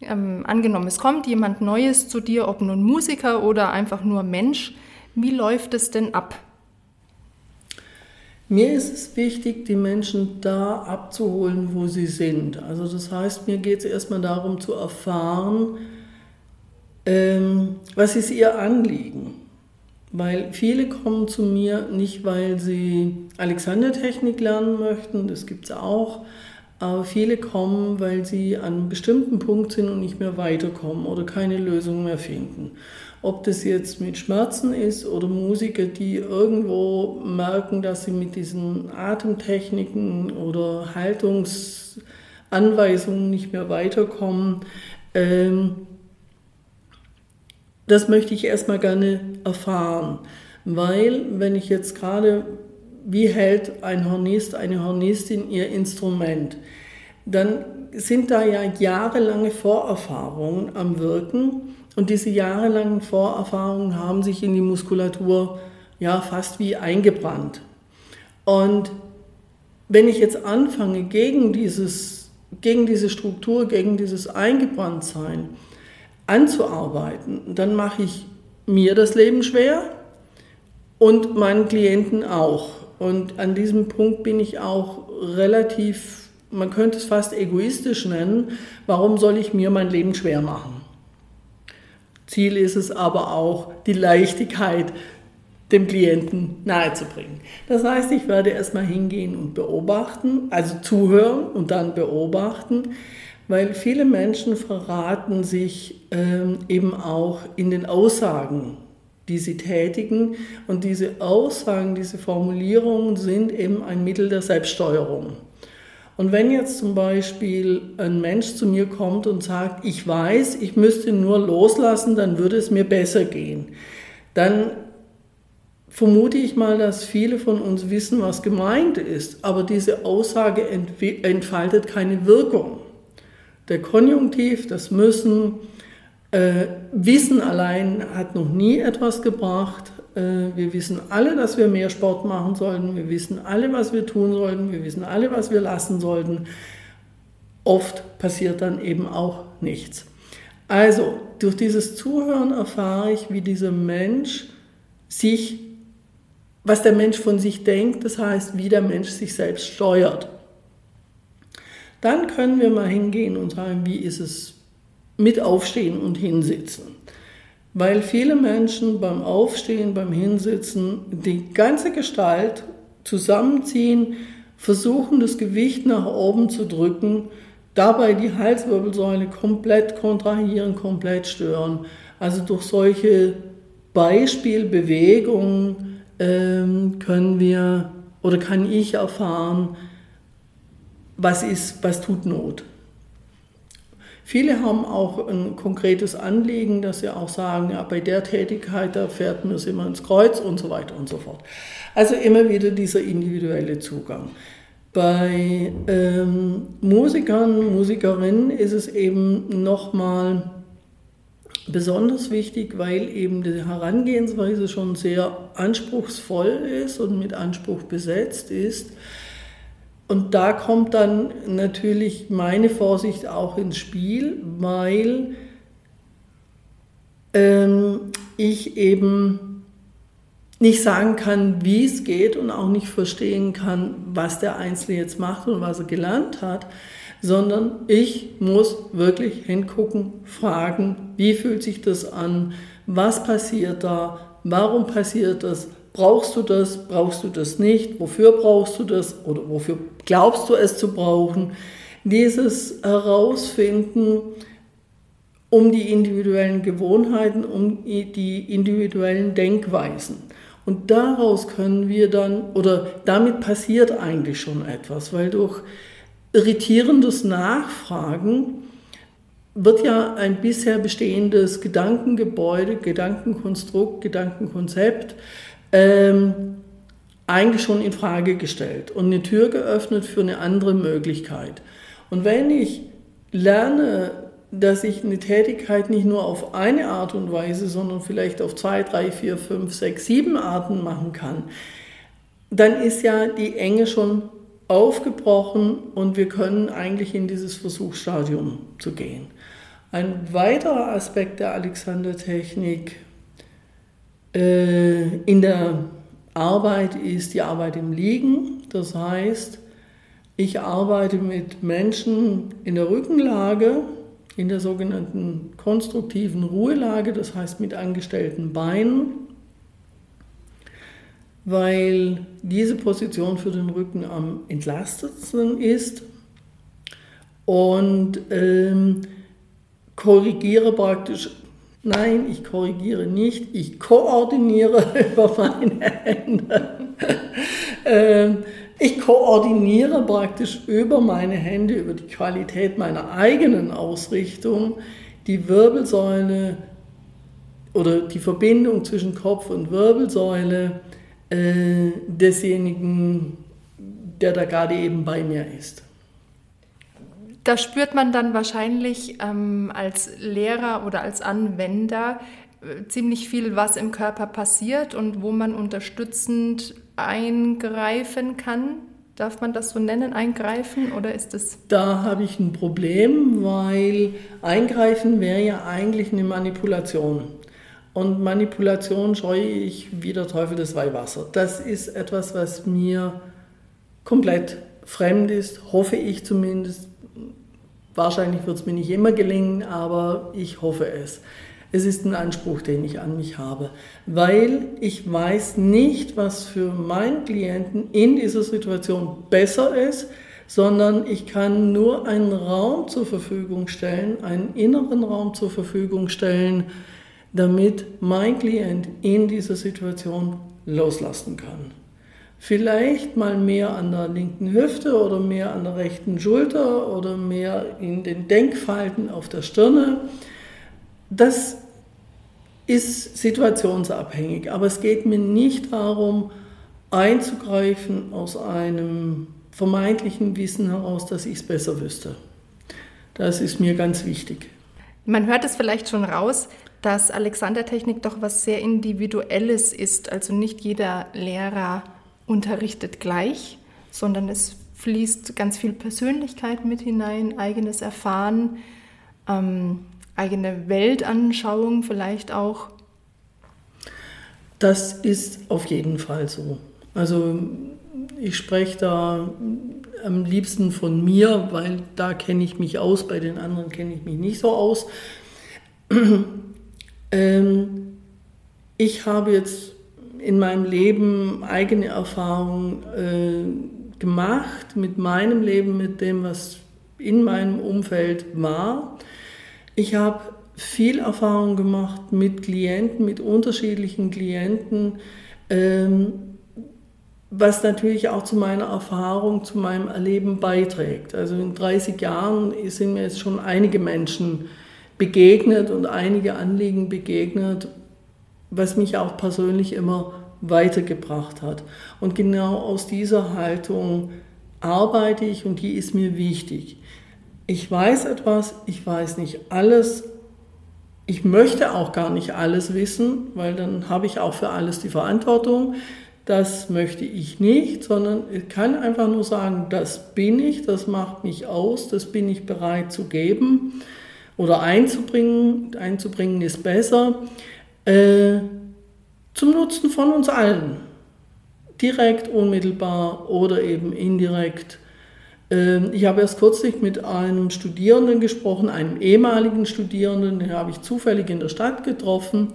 Ähm, angenommen, es kommt jemand Neues zu dir, ob nun Musiker oder einfach nur Mensch. Wie läuft es denn ab? Mir ist es wichtig, die Menschen da abzuholen, wo sie sind. Also das heißt, mir geht es erstmal darum zu erfahren, ähm, was ist ihr Anliegen. Weil viele kommen zu mir nicht, weil sie Alexander-Technik lernen möchten, das gibt es auch, aber viele kommen, weil sie an einem bestimmten Punkt sind und nicht mehr weiterkommen oder keine Lösung mehr finden. Ob das jetzt mit Schmerzen ist oder Musiker, die irgendwo merken, dass sie mit diesen Atemtechniken oder Haltungsanweisungen nicht mehr weiterkommen. Ähm, das möchte ich erstmal gerne erfahren, weil wenn ich jetzt gerade wie hält ein Hornist, eine Hornistin ihr Instrument, dann sind da ja jahrelange Vorerfahrungen am Wirken und diese jahrelangen Vorerfahrungen haben sich in die Muskulatur ja fast wie eingebrannt. Und wenn ich jetzt anfange, gegen, dieses, gegen diese Struktur, gegen dieses Eingebranntsein anzuarbeiten, dann mache ich mir das Leben schwer und meinen Klienten auch. Und an diesem Punkt bin ich auch relativ, man könnte es fast egoistisch nennen, warum soll ich mir mein Leben schwer machen? Ziel ist es aber auch, die Leichtigkeit dem Klienten nahezubringen. Das heißt, ich werde erstmal hingehen und beobachten, also zuhören und dann beobachten, weil viele Menschen verraten sich ähm, eben auch in den Aussagen, die sie tätigen. Und diese Aussagen, diese Formulierungen sind eben ein Mittel der Selbststeuerung. Und wenn jetzt zum Beispiel ein Mensch zu mir kommt und sagt, ich weiß, ich müsste nur loslassen, dann würde es mir besser gehen, dann vermute ich mal, dass viele von uns wissen, was gemeint ist, aber diese Aussage entfaltet keine Wirkung. Der Konjunktiv, das Müssen, äh, Wissen allein hat noch nie etwas gebracht. Äh, wir wissen alle, dass wir mehr Sport machen sollten. Wir wissen alle, was wir tun sollten. Wir wissen alle, was wir lassen sollten. Oft passiert dann eben auch nichts. Also, durch dieses Zuhören erfahre ich, wie dieser Mensch sich was der Mensch von sich denkt, das heißt, wie der Mensch sich selbst steuert. Dann können wir mal hingehen und sagen, wie ist es mit Aufstehen und Hinsitzen. Weil viele Menschen beim Aufstehen, beim Hinsitzen die ganze Gestalt zusammenziehen, versuchen das Gewicht nach oben zu drücken, dabei die Halswirbelsäule komplett kontrahieren, komplett stören. Also durch solche Beispielbewegungen ähm, können wir oder kann ich erfahren, was ist, was tut Not. Viele haben auch ein konkretes Anliegen, dass sie auch sagen, ja, bei der Tätigkeit, da fährt mir es immer ins Kreuz und so weiter und so fort. Also immer wieder dieser individuelle Zugang. Bei ähm, Musikern, Musikerinnen ist es eben nochmal besonders wichtig, weil eben die Herangehensweise schon sehr anspruchsvoll ist und mit Anspruch besetzt ist. Und da kommt dann natürlich meine Vorsicht auch ins Spiel, weil ähm, ich eben nicht sagen kann, wie es geht und auch nicht verstehen kann, was der Einzelne jetzt macht und was er gelernt hat sondern ich muss wirklich hingucken, fragen, wie fühlt sich das an, was passiert da, warum passiert das, brauchst du das, brauchst du das nicht, wofür brauchst du das oder wofür glaubst du es zu brauchen. Dieses Herausfinden um die individuellen Gewohnheiten, um die individuellen Denkweisen. Und daraus können wir dann, oder damit passiert eigentlich schon etwas, weil durch irritierendes Nachfragen wird ja ein bisher bestehendes Gedankengebäude, Gedankenkonstrukt, Gedankenkonzept ähm, eigentlich schon in Frage gestellt und eine Tür geöffnet für eine andere Möglichkeit. Und wenn ich lerne, dass ich eine Tätigkeit nicht nur auf eine Art und Weise, sondern vielleicht auf zwei, drei, vier, fünf, sechs, sieben Arten machen kann, dann ist ja die Enge schon aufgebrochen und wir können eigentlich in dieses Versuchsstadium zu gehen. Ein weiterer Aspekt der Alexander-Technik in der Arbeit ist die Arbeit im Liegen. Das heißt, ich arbeite mit Menschen in der Rückenlage, in der sogenannten konstruktiven Ruhelage, das heißt mit angestellten Beinen weil diese Position für den Rücken am entlastetsten ist und ähm, korrigiere praktisch, nein, ich korrigiere nicht, ich koordiniere über meine Hände. ähm, ich koordiniere praktisch über meine Hände, über die Qualität meiner eigenen Ausrichtung, die Wirbelsäule oder die Verbindung zwischen Kopf und Wirbelsäule äh, desjenigen, der da gerade eben bei mir ist. Da spürt man dann wahrscheinlich ähm, als Lehrer oder als Anwender äh, ziemlich viel, was im Körper passiert und wo man unterstützend eingreifen kann. Darf man das so nennen, eingreifen oder ist es? Da habe ich ein Problem, weil eingreifen wäre ja eigentlich eine Manipulation. Und Manipulation scheue ich wie der Teufel des Weihwasser. Das ist etwas, was mir komplett fremd ist, hoffe ich zumindest. Wahrscheinlich wird es mir nicht immer gelingen, aber ich hoffe es. Es ist ein Anspruch, den ich an mich habe, weil ich weiß nicht, was für meinen Klienten in dieser Situation besser ist, sondern ich kann nur einen Raum zur Verfügung stellen, einen inneren Raum zur Verfügung stellen, damit mein Klient in dieser Situation loslassen kann. Vielleicht mal mehr an der linken Hüfte oder mehr an der rechten Schulter oder mehr in den Denkfalten auf der Stirne das ist situationsabhängig, aber es geht mir nicht darum, einzugreifen aus einem vermeintlichen Wissen heraus, dass ich es besser wüsste. Das ist mir ganz wichtig. Man hört es vielleicht schon raus, dass Alexandertechnik doch was sehr Individuelles ist. Also nicht jeder Lehrer unterrichtet gleich, sondern es fließt ganz viel Persönlichkeit mit hinein, eigenes Erfahren. Ähm, eigene Weltanschauung vielleicht auch? Das ist auf jeden Fall so. Also ich spreche da am liebsten von mir, weil da kenne ich mich aus, bei den anderen kenne ich mich nicht so aus. ähm, ich habe jetzt in meinem Leben eigene Erfahrungen äh, gemacht mit meinem Leben, mit dem, was in meinem Umfeld war. Ich habe viel Erfahrung gemacht mit Klienten, mit unterschiedlichen Klienten, ähm, was natürlich auch zu meiner Erfahrung, zu meinem Erleben beiträgt. Also in 30 Jahren sind mir jetzt schon einige Menschen begegnet und einige Anliegen begegnet, was mich auch persönlich immer weitergebracht hat. Und genau aus dieser Haltung arbeite ich und die ist mir wichtig ich weiß etwas, ich weiß nicht alles, ich möchte auch gar nicht alles wissen, weil dann habe ich auch für alles die Verantwortung. Das möchte ich nicht, sondern ich kann einfach nur sagen, das bin ich, das macht mich aus, das bin ich bereit zu geben oder einzubringen. Einzubringen ist besser. Äh, zum Nutzen von uns allen. Direkt, unmittelbar oder eben indirekt ähm, ich habe erst kürzlich mit einem Studierenden gesprochen, einem ehemaligen Studierenden, den habe ich zufällig in der Stadt getroffen.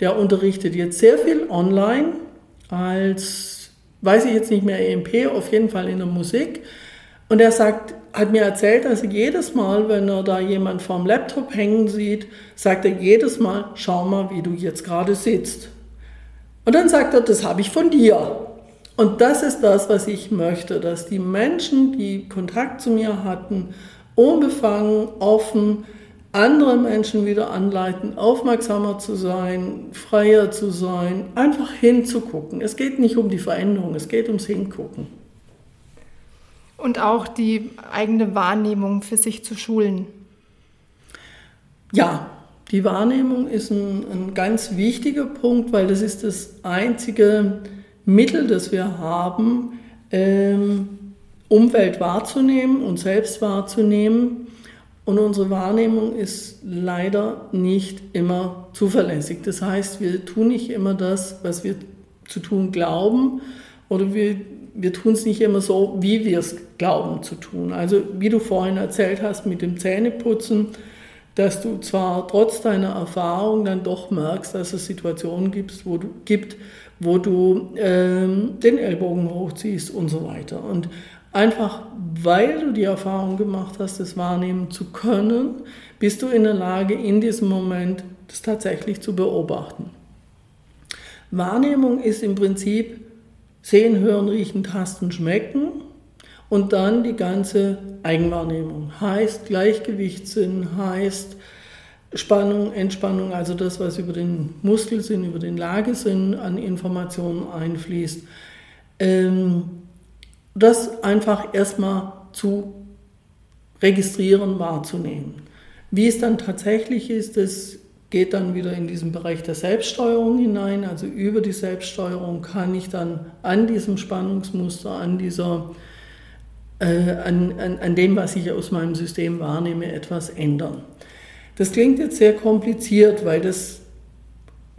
Der unterrichtet jetzt sehr viel online als, weiß ich jetzt nicht mehr, EMP, auf jeden Fall in der Musik. Und er sagt, hat mir erzählt, dass er jedes Mal, wenn er da jemand vorm Laptop hängen sieht, sagt er jedes Mal, schau mal, wie du jetzt gerade sitzt. Und dann sagt er, das habe ich von dir. Und das ist das, was ich möchte, dass die Menschen, die Kontakt zu mir hatten, unbefangen, offen, andere Menschen wieder anleiten, aufmerksamer zu sein, freier zu sein, einfach hinzugucken. Es geht nicht um die Veränderung, es geht ums Hingucken. Und auch die eigene Wahrnehmung für sich zu schulen. Ja, die Wahrnehmung ist ein, ein ganz wichtiger Punkt, weil das ist das einzige, Mittel, das wir haben, ähm, Umwelt wahrzunehmen und selbst wahrzunehmen. Und unsere Wahrnehmung ist leider nicht immer zuverlässig. Das heißt, wir tun nicht immer das, was wir zu tun glauben, oder wir, wir tun es nicht immer so, wie wir es glauben zu tun. Also wie du vorhin erzählt hast mit dem Zähneputzen, dass du zwar trotz deiner Erfahrung dann doch merkst, dass es Situationen gibt, wo du, gibt, wo du ähm, den Ellbogen hochziehst und so weiter. Und einfach weil du die Erfahrung gemacht hast, das wahrnehmen zu können, bist du in der Lage, in diesem Moment das tatsächlich zu beobachten. Wahrnehmung ist im Prinzip sehen, hören, riechen, tasten, schmecken und dann die ganze Eigenwahrnehmung. Heißt Gleichgewichtssinn, heißt Spannung, Entspannung, also das, was über den Muskelsinn, über den Lagesinn an Informationen einfließt, ähm, das einfach erstmal zu registrieren, wahrzunehmen. Wie es dann tatsächlich ist, das geht dann wieder in diesen Bereich der Selbststeuerung hinein. Also über die Selbststeuerung kann ich dann an diesem Spannungsmuster, an dieser äh, an, an, an dem, was ich aus meinem System wahrnehme, etwas ändern. Das klingt jetzt sehr kompliziert, weil das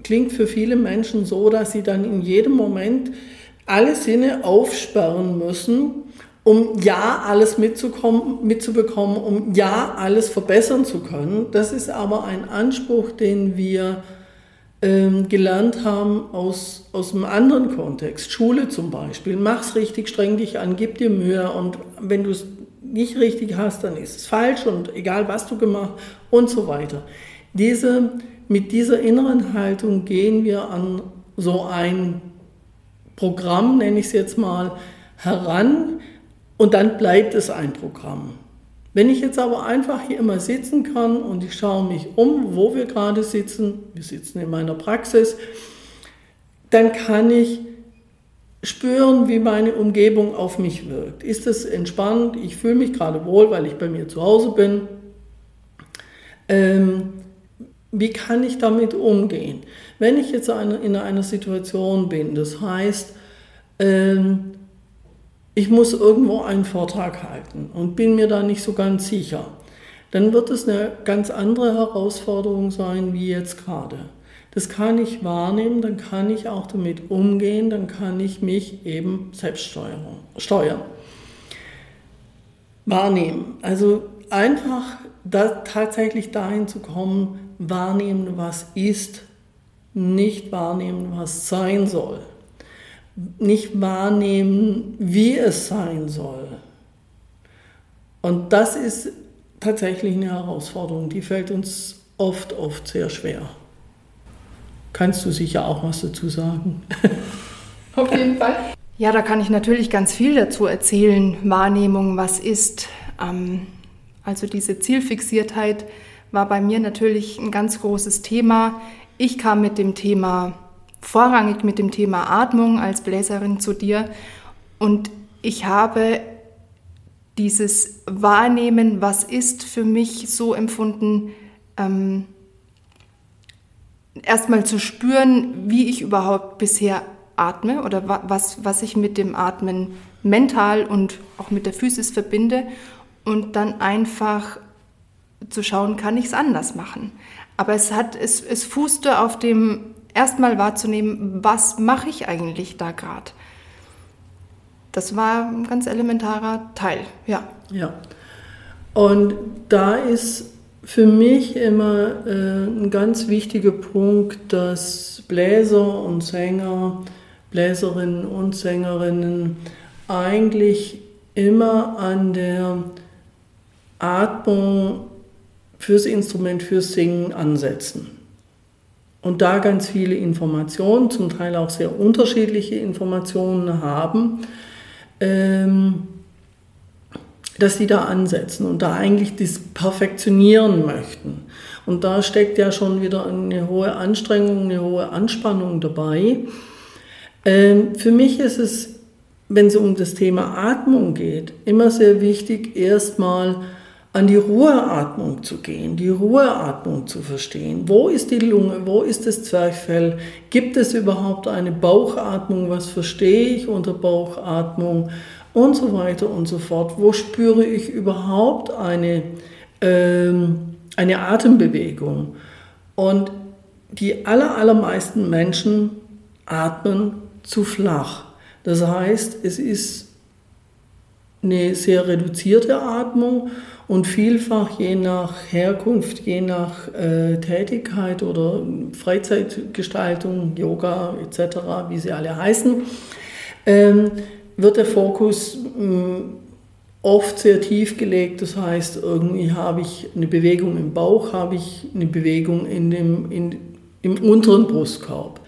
klingt für viele Menschen so, dass sie dann in jedem Moment alle Sinne aufsperren müssen, um ja alles mitzubekommen, um ja alles verbessern zu können. Das ist aber ein Anspruch, den wir ähm, gelernt haben aus, aus einem anderen Kontext. Schule zum Beispiel. Mach's richtig, streng dich an, gib dir Mühe und wenn du es nicht richtig hast, dann ist es falsch und egal was du gemacht und so weiter. Diese, mit dieser inneren Haltung gehen wir an so ein Programm, nenne ich es jetzt mal, heran und dann bleibt es ein Programm. Wenn ich jetzt aber einfach hier immer sitzen kann und ich schaue mich um, wo wir gerade sitzen, wir sitzen in meiner Praxis, dann kann ich spüren, wie meine Umgebung auf mich wirkt. Ist es entspannt? Ich fühle mich gerade wohl, weil ich bei mir zu Hause bin. Ähm, wie kann ich damit umgehen? Wenn ich jetzt in einer Situation bin, das heißt, ähm, ich muss irgendwo einen Vortrag halten und bin mir da nicht so ganz sicher, dann wird es eine ganz andere Herausforderung sein wie jetzt gerade. Das kann ich wahrnehmen, dann kann ich auch damit umgehen, dann kann ich mich eben selbst steuern. Wahrnehmen. Also einfach da, tatsächlich dahin zu kommen, wahrnehmen, was ist, nicht wahrnehmen, was sein soll nicht wahrnehmen, wie es sein soll. Und das ist tatsächlich eine Herausforderung, die fällt uns oft, oft sehr schwer. Kannst du sicher auch was dazu sagen? Auf jeden Fall. Ja, da kann ich natürlich ganz viel dazu erzählen. Wahrnehmung, was ist. Ähm, also diese Zielfixiertheit war bei mir natürlich ein ganz großes Thema. Ich kam mit dem Thema vorrangig mit dem Thema Atmung als Bläserin zu dir und ich habe dieses Wahrnehmen, was ist für mich so empfunden, ähm, erstmal zu spüren, wie ich überhaupt bisher atme oder was, was ich mit dem Atmen mental und auch mit der Physis verbinde und dann einfach zu schauen, kann ich es anders machen. Aber es hat, es, es fußte auf dem erstmal wahrzunehmen, was mache ich eigentlich da gerade. Das war ein ganz elementarer Teil, ja. Ja. Und da ist für mich immer äh, ein ganz wichtiger Punkt, dass Bläser und Sänger, Bläserinnen und Sängerinnen eigentlich immer an der Atmung fürs Instrument, fürs Singen ansetzen und da ganz viele Informationen, zum Teil auch sehr unterschiedliche Informationen haben, ähm, dass sie da ansetzen und da eigentlich das perfektionieren möchten. Und da steckt ja schon wieder eine hohe Anstrengung, eine hohe Anspannung dabei. Ähm, für mich ist es, wenn es um das Thema Atmung geht, immer sehr wichtig, erstmal an die Ruheatmung zu gehen, die Ruheatmung zu verstehen. Wo ist die Lunge? Wo ist das Zwerchfell? Gibt es überhaupt eine Bauchatmung? Was verstehe ich unter Bauchatmung? Und so weiter und so fort. Wo spüre ich überhaupt eine, ähm, eine Atembewegung? Und die aller, allermeisten Menschen atmen zu flach. Das heißt, es ist eine sehr reduzierte Atmung und vielfach je nach Herkunft, je nach äh, Tätigkeit oder Freizeitgestaltung, Yoga etc., wie sie alle heißen, ähm, wird der Fokus äh, oft sehr tief gelegt. Das heißt, irgendwie habe ich eine Bewegung im Bauch, habe ich eine Bewegung in dem, in, im unteren Brustkorb.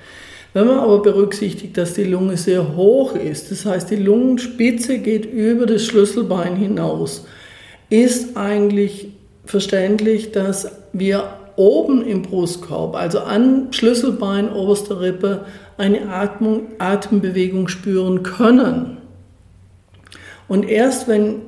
Wenn man aber berücksichtigt, dass die Lunge sehr hoch ist, das heißt, die Lungenspitze geht über das Schlüsselbein hinaus, ist eigentlich verständlich, dass wir oben im Brustkorb, also an Schlüsselbein, oberster Rippe, eine Atmung, Atembewegung spüren können. Und erst wenn,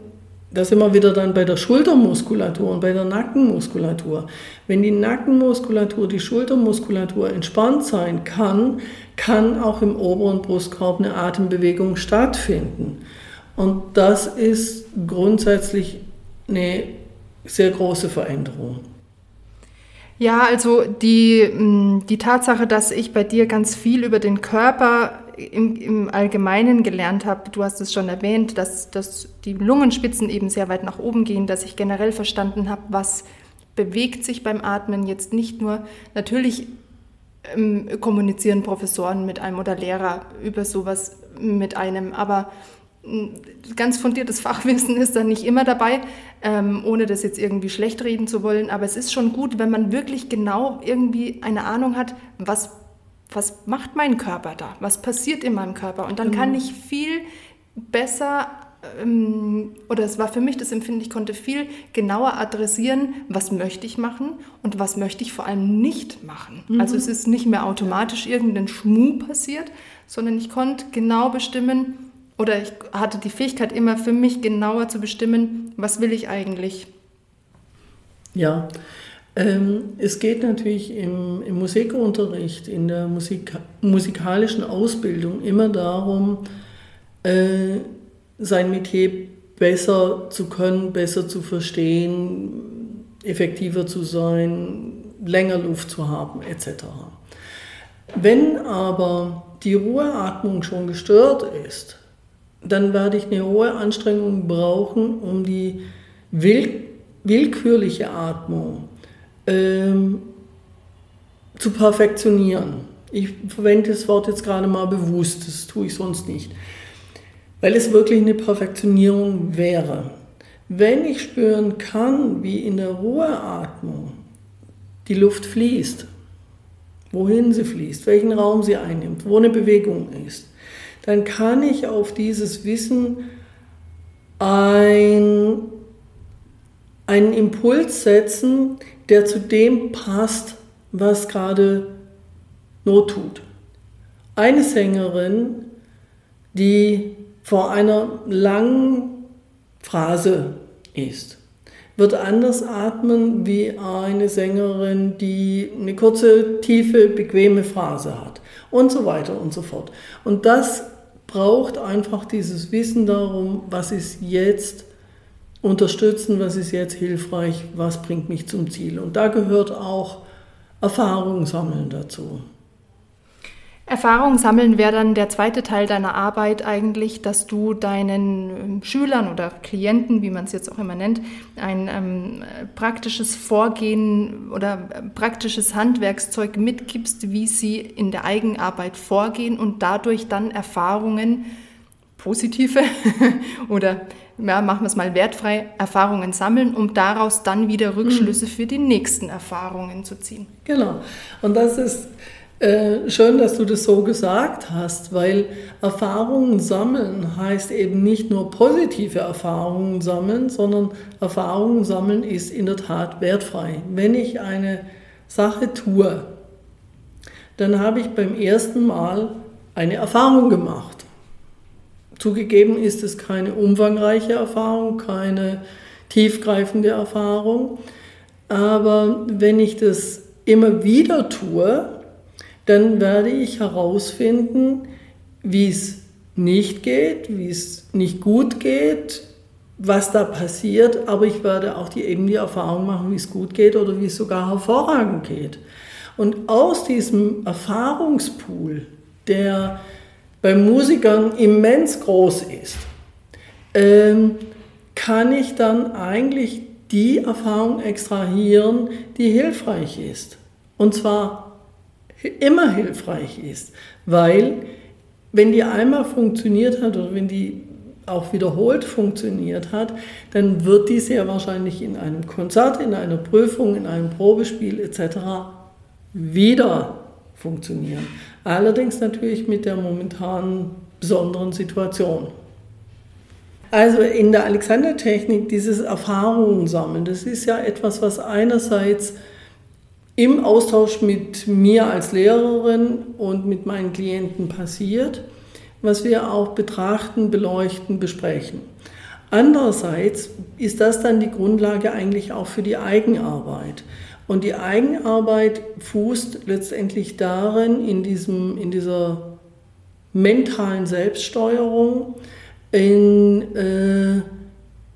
da sind wir wieder dann bei der Schultermuskulatur und bei der Nackenmuskulatur, wenn die Nackenmuskulatur, die Schultermuskulatur entspannt sein kann, kann auch im oberen Brustkorb eine Atembewegung stattfinden. Und das ist grundsätzlich eine sehr große Veränderung. Ja, also die, mm, die Tatsache, dass ich bei dir ganz viel über den Körper im, im Allgemeinen gelernt habe, du hast es schon erwähnt, dass, dass die Lungenspitzen eben sehr weit nach oben gehen, dass ich generell verstanden habe, was bewegt sich beim Atmen jetzt nicht nur, natürlich ähm, kommunizieren Professoren mit einem oder Lehrer über sowas mit einem, aber ganz fundiertes Fachwissen ist da nicht immer dabei, ähm, ohne das jetzt irgendwie schlecht reden zu wollen. Aber es ist schon gut, wenn man wirklich genau irgendwie eine Ahnung hat, was, was macht mein Körper da? Was passiert in meinem Körper? Und dann mhm. kann ich viel besser, ähm, oder es war für mich das Empfinden, ich konnte viel genauer adressieren, was möchte ich machen und was möchte ich vor allem nicht machen. Mhm. Also es ist nicht mehr automatisch irgendein Schmuh passiert, sondern ich konnte genau bestimmen, oder ich hatte die Fähigkeit immer für mich genauer zu bestimmen, was will ich eigentlich. Ja, ähm, es geht natürlich im, im, Musikunterricht, in der Musik, musikalischen Ausbildung immer darum, äh, sein Metier besser zu können, besser zu verstehen, effektiver zu sein, länger Luft zu haben, etc. Wenn aber die Ruheatmung schon gestört ist, dann werde ich eine hohe Anstrengung brauchen, um die will willkürliche Atmung ähm, zu perfektionieren. Ich verwende das Wort jetzt gerade mal bewusst, das tue ich sonst nicht, weil es wirklich eine Perfektionierung wäre. Wenn ich spüren kann, wie in der Ruheatmung die Luft fließt, wohin sie fließt, welchen Raum sie einnimmt, wo eine Bewegung ist, dann kann ich auf dieses Wissen ein, einen Impuls setzen, der zu dem passt, was gerade Not tut. Eine Sängerin, die vor einer langen Phrase ist, wird anders atmen wie eine Sängerin, die eine kurze, tiefe, bequeme Phrase hat und so weiter und so fort. Und das braucht einfach dieses Wissen darum, was ist jetzt unterstützen, was ist jetzt hilfreich, was bringt mich zum Ziel. Und da gehört auch Erfahrung sammeln dazu. Erfahrung sammeln wäre dann der zweite Teil deiner Arbeit eigentlich, dass du deinen ähm, Schülern oder Klienten, wie man es jetzt auch immer nennt, ein ähm, praktisches Vorgehen oder äh, praktisches Handwerkszeug mitgibst, wie sie in der Eigenarbeit vorgehen und dadurch dann Erfahrungen, positive oder ja, machen wir es mal wertfrei, Erfahrungen sammeln, um daraus dann wieder Rückschlüsse für die nächsten Erfahrungen zu ziehen. Genau. Und das ist äh, schön, dass du das so gesagt hast, weil Erfahrungen sammeln heißt eben nicht nur positive Erfahrungen sammeln, sondern Erfahrungen sammeln ist in der Tat wertfrei. Wenn ich eine Sache tue, dann habe ich beim ersten Mal eine Erfahrung gemacht. Zugegeben ist es keine umfangreiche Erfahrung, keine tiefgreifende Erfahrung, aber wenn ich das immer wieder tue, dann werde ich herausfinden, wie es nicht geht, wie es nicht gut geht, was da passiert, aber ich werde auch die, eben die Erfahrung machen, wie es gut geht oder wie es sogar hervorragend geht. Und aus diesem Erfahrungspool, der bei Musikern immens groß ist, ähm, kann ich dann eigentlich die Erfahrung extrahieren, die hilfreich ist. Und zwar immer hilfreich ist, weil wenn die einmal funktioniert hat oder wenn die auch wiederholt funktioniert hat, dann wird die sehr wahrscheinlich in einem Konzert, in einer Prüfung, in einem Probespiel etc. wieder funktionieren. Allerdings natürlich mit der momentanen besonderen Situation. Also in der Alexander-Technik dieses Erfahrungen sammeln, das ist ja etwas, was einerseits im Austausch mit mir als Lehrerin und mit meinen Klienten passiert, was wir auch betrachten, beleuchten, besprechen. Andererseits ist das dann die Grundlage eigentlich auch für die Eigenarbeit. Und die Eigenarbeit fußt letztendlich darin, in, diesem, in dieser mentalen Selbststeuerung, in äh,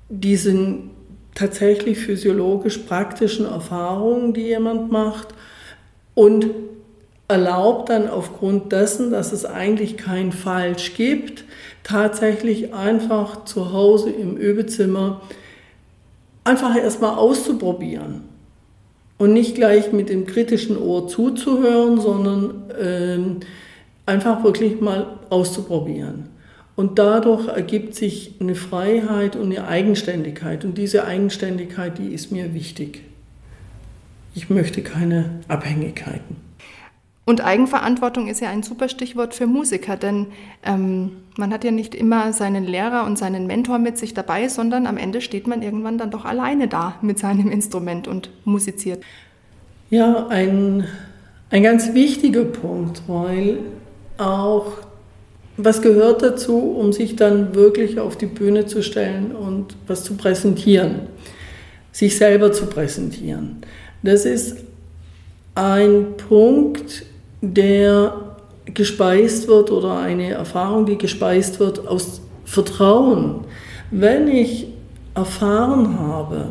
diesen tatsächlich physiologisch praktischen Erfahrungen, die jemand macht und erlaubt dann aufgrund dessen, dass es eigentlich kein Falsch gibt, tatsächlich einfach zu Hause im Übezimmer einfach erstmal auszuprobieren und nicht gleich mit dem kritischen Ohr zuzuhören, sondern ähm, einfach wirklich mal auszuprobieren. Und dadurch ergibt sich eine Freiheit und eine Eigenständigkeit. Und diese Eigenständigkeit, die ist mir wichtig. Ich möchte keine Abhängigkeiten. Und Eigenverantwortung ist ja ein super Stichwort für Musiker, denn ähm, man hat ja nicht immer seinen Lehrer und seinen Mentor mit sich dabei, sondern am Ende steht man irgendwann dann doch alleine da mit seinem Instrument und musiziert. Ja, ein, ein ganz wichtiger Punkt, weil auch was gehört dazu, um sich dann wirklich auf die Bühne zu stellen und was zu präsentieren, sich selber zu präsentieren. Das ist ein Punkt, der gespeist wird oder eine Erfahrung, die gespeist wird aus Vertrauen. Wenn ich erfahren habe,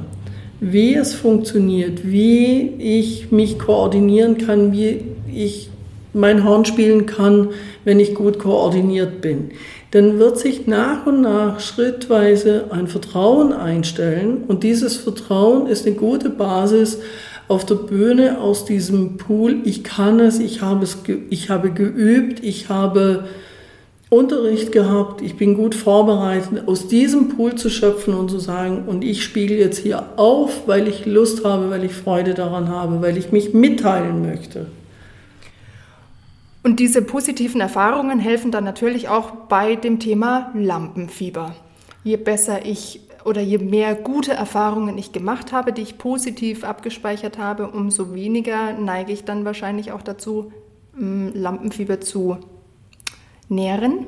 wie es funktioniert, wie ich mich koordinieren kann, wie ich mein Horn spielen kann, wenn ich gut koordiniert bin, dann wird sich nach und nach schrittweise ein Vertrauen einstellen und dieses Vertrauen ist eine gute Basis, auf der Bühne aus diesem Pool, ich kann es, ich habe, es, ich habe geübt, ich habe Unterricht gehabt, ich bin gut vorbereitet, aus diesem Pool zu schöpfen und zu sagen, und ich spiele jetzt hier auf, weil ich Lust habe, weil ich Freude daran habe, weil ich mich mitteilen möchte. Und diese positiven Erfahrungen helfen dann natürlich auch bei dem Thema Lampenfieber. Je besser ich oder je mehr gute Erfahrungen ich gemacht habe, die ich positiv abgespeichert habe, umso weniger neige ich dann wahrscheinlich auch dazu, mm, Lampenfieber zu nähren.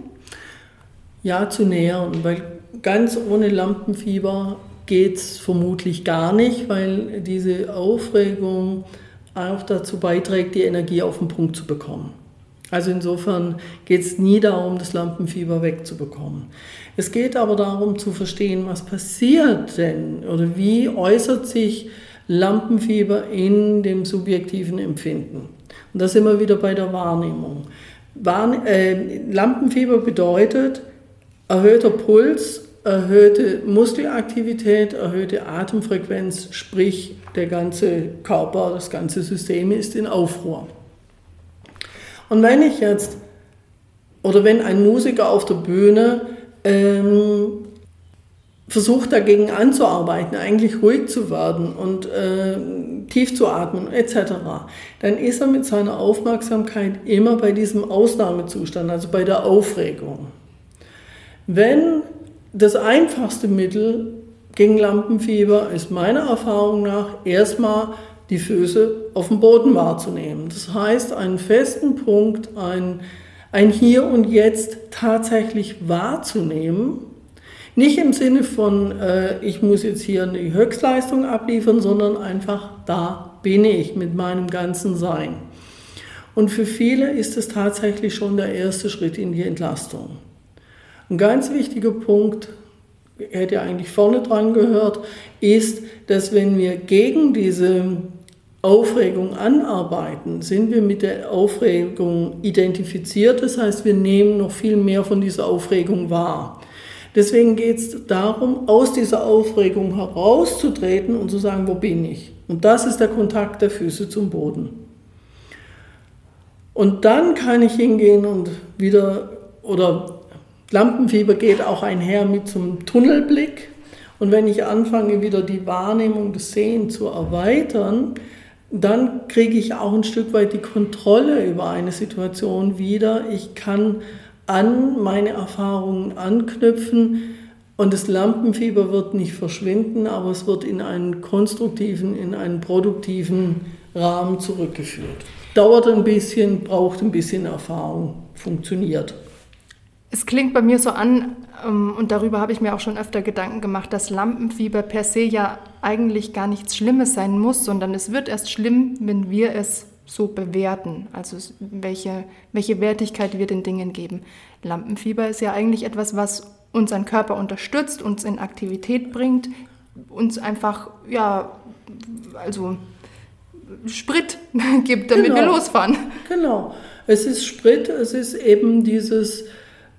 Ja, zu nähern, weil ganz ohne Lampenfieber geht es vermutlich gar nicht, weil diese Aufregung auch dazu beiträgt, die Energie auf den Punkt zu bekommen. Also insofern geht es nie darum, das Lampenfieber wegzubekommen. Es geht aber darum zu verstehen, was passiert denn oder wie äußert sich Lampenfieber in dem subjektiven Empfinden. Und das sind wir wieder bei der Wahrnehmung. Warn äh, Lampenfieber bedeutet erhöhter Puls, erhöhte Muskelaktivität, erhöhte Atemfrequenz, sprich der ganze Körper, das ganze System ist in Aufruhr. Und wenn ich jetzt, oder wenn ein Musiker auf der Bühne ähm, versucht dagegen anzuarbeiten, eigentlich ruhig zu werden und äh, tief zu atmen etc., dann ist er mit seiner Aufmerksamkeit immer bei diesem Ausnahmezustand, also bei der Aufregung. Wenn das einfachste Mittel gegen Lampenfieber ist meiner Erfahrung nach erstmal die Füße auf dem Boden wahrzunehmen. Das heißt, einen festen Punkt, ein, ein Hier und Jetzt tatsächlich wahrzunehmen. Nicht im Sinne von, äh, ich muss jetzt hier eine Höchstleistung abliefern, sondern einfach, da bin ich mit meinem ganzen Sein. Und für viele ist es tatsächlich schon der erste Schritt in die Entlastung. Ein ganz wichtiger Punkt, hätte eigentlich vorne dran gehört, ist, dass wenn wir gegen diese Aufregung anarbeiten, sind wir mit der Aufregung identifiziert. Das heißt, wir nehmen noch viel mehr von dieser Aufregung wahr. Deswegen geht es darum, aus dieser Aufregung herauszutreten und zu sagen, wo bin ich? Und das ist der Kontakt der Füße zum Boden. Und dann kann ich hingehen und wieder, oder Lampenfieber geht auch einher mit zum Tunnelblick. Und wenn ich anfange, wieder die Wahrnehmung des Sehen zu erweitern, dann kriege ich auch ein Stück weit die Kontrolle über eine Situation wieder. Ich kann an meine Erfahrungen anknüpfen und das Lampenfieber wird nicht verschwinden, aber es wird in einen konstruktiven, in einen produktiven Rahmen zurückgeführt. Dauert ein bisschen, braucht ein bisschen Erfahrung, funktioniert. Es klingt bei mir so an, ähm, und darüber habe ich mir auch schon öfter Gedanken gemacht, dass Lampenfieber per se ja eigentlich gar nichts Schlimmes sein muss, sondern es wird erst schlimm, wenn wir es so bewerten, also welche, welche Wertigkeit wir den Dingen geben. Lampenfieber ist ja eigentlich etwas, was unseren Körper unterstützt, uns in Aktivität bringt, uns einfach, ja, also Sprit gibt, damit genau. wir losfahren. Genau. Es ist Sprit, es ist eben dieses,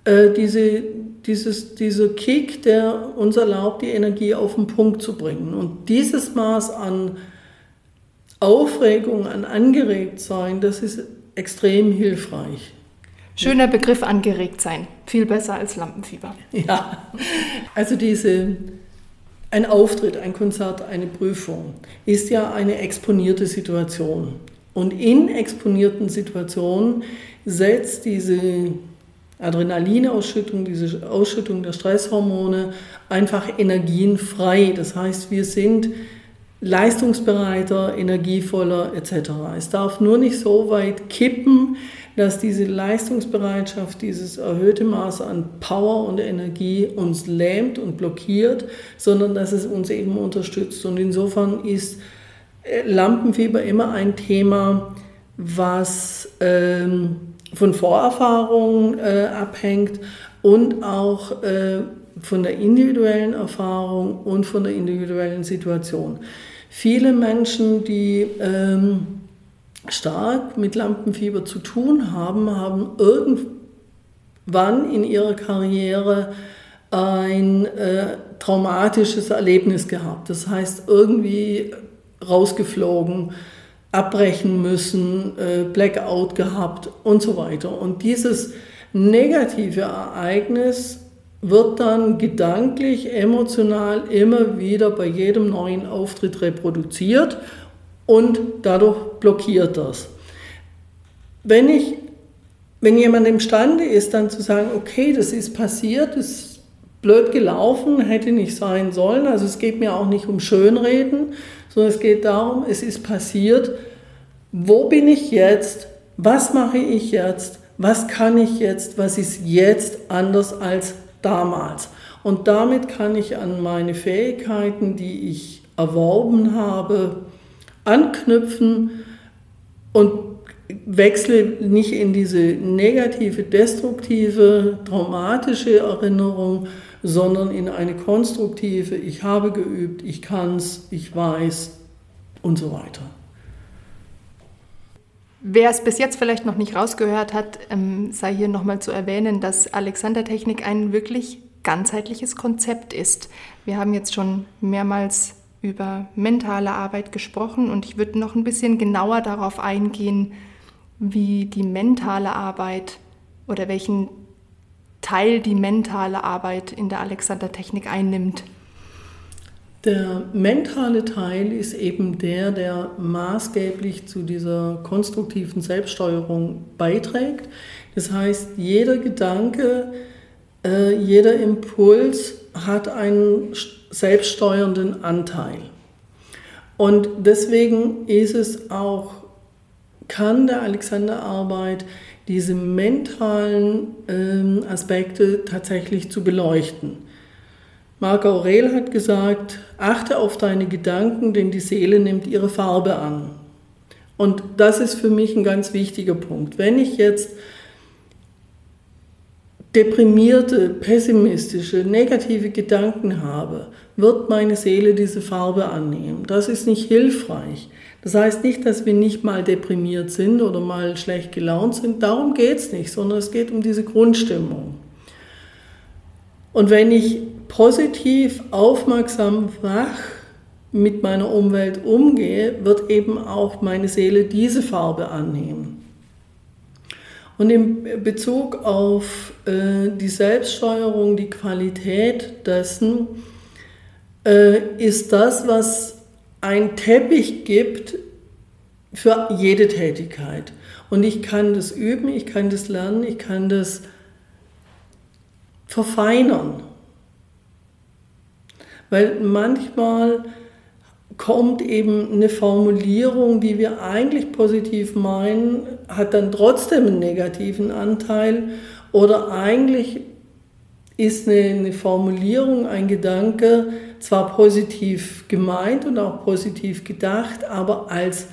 äh, diese, dieses, dieser Kick, der uns erlaubt, die Energie auf den Punkt zu bringen. Und dieses Maß an Aufregung, an Angeregtsein, das ist extrem hilfreich. Schöner Begriff angeregt sein. Viel besser als Lampenfieber. Ja, also diese, ein Auftritt, ein Konzert, eine Prüfung ist ja eine exponierte Situation. Und in exponierten Situationen setzt diese Adrenalinausschüttung, diese Ausschüttung der Stresshormone einfach Energien frei. Das heißt, wir sind leistungsbereiter, energievoller etc. Es darf nur nicht so weit kippen, dass diese Leistungsbereitschaft, dieses erhöhte Maß an Power und Energie uns lähmt und blockiert, sondern dass es uns eben unterstützt. Und insofern ist äh, Lampenfieber immer ein Thema, was ähm, von Vorerfahrung äh, abhängt und auch äh, von der individuellen Erfahrung und von der individuellen Situation. Viele Menschen, die ähm, stark mit Lampenfieber zu tun haben, haben irgendwann in ihrer Karriere ein äh, traumatisches Erlebnis gehabt. Das heißt, irgendwie rausgeflogen, abbrechen müssen, äh, Blackout gehabt und so weiter. Und dieses negative Ereignis wird dann gedanklich, emotional immer wieder bei jedem neuen Auftritt reproduziert und dadurch blockiert das. Wenn ich wenn jemand imstande ist, dann zu sagen, okay, das ist passiert, das blöd gelaufen, hätte nicht sein sollen. Also es geht mir auch nicht um Schönreden, sondern es geht darum, es ist passiert. Wo bin ich jetzt? Was mache ich jetzt? Was kann ich jetzt? Was ist jetzt anders als damals. Und damit kann ich an meine Fähigkeiten, die ich erworben habe, anknüpfen und wechsle nicht in diese negative, destruktive, traumatische Erinnerung, sondern in eine konstruktive, ich habe geübt, ich kann es, ich weiß und so weiter. Wer es bis jetzt vielleicht noch nicht rausgehört hat, ähm, sei hier nochmal zu erwähnen, dass Alexander Technik ein wirklich ganzheitliches Konzept ist. Wir haben jetzt schon mehrmals über mentale Arbeit gesprochen und ich würde noch ein bisschen genauer darauf eingehen, wie die mentale Arbeit oder welchen Teil die mentale Arbeit in der Alexander Technik einnimmt. Der mentale Teil ist eben der, der maßgeblich zu dieser konstruktiven Selbststeuerung beiträgt. Das heißt, jeder Gedanke, äh, jeder Impuls hat einen selbststeuernden Anteil. Und deswegen ist es auch, kann der Alexanderarbeit diese mentalen äh, Aspekte tatsächlich zu beleuchten. Marc Aurel hat gesagt, achte auf deine Gedanken, denn die Seele nimmt ihre Farbe an. Und das ist für mich ein ganz wichtiger Punkt. Wenn ich jetzt deprimierte, pessimistische, negative Gedanken habe, wird meine Seele diese Farbe annehmen. Das ist nicht hilfreich. Das heißt nicht, dass wir nicht mal deprimiert sind oder mal schlecht gelaunt sind. Darum geht es nicht, sondern es geht um diese Grundstimmung. Und wenn ich positiv, aufmerksam, wach mit meiner Umwelt umgehe, wird eben auch meine Seele diese Farbe annehmen. Und in Bezug auf äh, die Selbststeuerung, die Qualität dessen, äh, ist das, was ein Teppich gibt für jede Tätigkeit. Und ich kann das üben, ich kann das lernen, ich kann das verfeinern. Weil manchmal kommt eben eine Formulierung, die wir eigentlich positiv meinen, hat dann trotzdem einen negativen Anteil oder eigentlich ist eine, eine Formulierung, ein Gedanke zwar positiv gemeint und auch positiv gedacht, aber als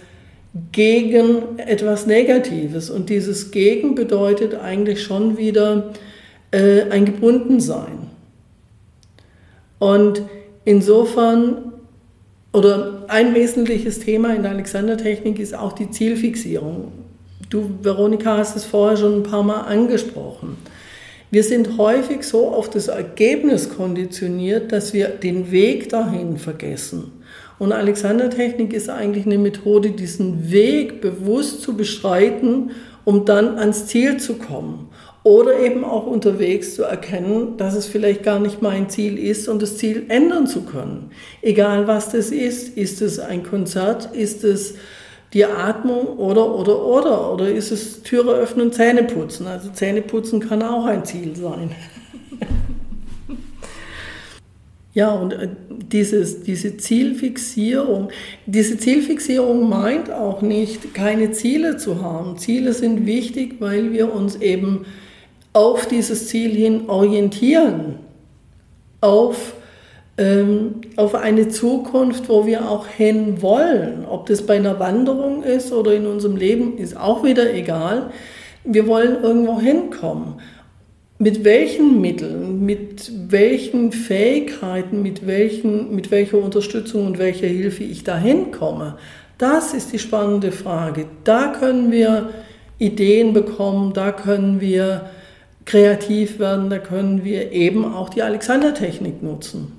gegen etwas Negatives. Und dieses Gegen bedeutet eigentlich schon wieder äh, ein Gebundensein. Und insofern, oder ein wesentliches Thema in der Alexander-Technik ist auch die Zielfixierung. Du, Veronika, hast es vorher schon ein paar Mal angesprochen. Wir sind häufig so auf das Ergebnis konditioniert, dass wir den Weg dahin vergessen. Und Alexander-Technik ist eigentlich eine Methode, diesen Weg bewusst zu beschreiten, um dann ans Ziel zu kommen. Oder eben auch unterwegs zu erkennen, dass es vielleicht gar nicht mein Ziel ist und das Ziel ändern zu können. Egal was das ist. Ist es ein Konzert? Ist es die Atmung oder, oder, oder? Oder ist es Türe öffnen, Zähne putzen? Also Zähne putzen kann auch ein Ziel sein. ja, und äh, dieses, diese Zielfixierung, diese Zielfixierung meint auch nicht, keine Ziele zu haben. Ziele sind wichtig, weil wir uns eben auf dieses Ziel hin orientieren, auf ähm, auf eine Zukunft, wo wir auch hin wollen. Ob das bei einer Wanderung ist oder in unserem Leben, ist auch wieder egal. Wir wollen irgendwo hinkommen. Mit welchen Mitteln, mit welchen Fähigkeiten, mit, welchen, mit welcher Unterstützung und welcher Hilfe ich da hinkomme, das ist die spannende Frage. Da können wir Ideen bekommen, da können wir kreativ werden, da können wir eben auch die Alexander-Technik nutzen.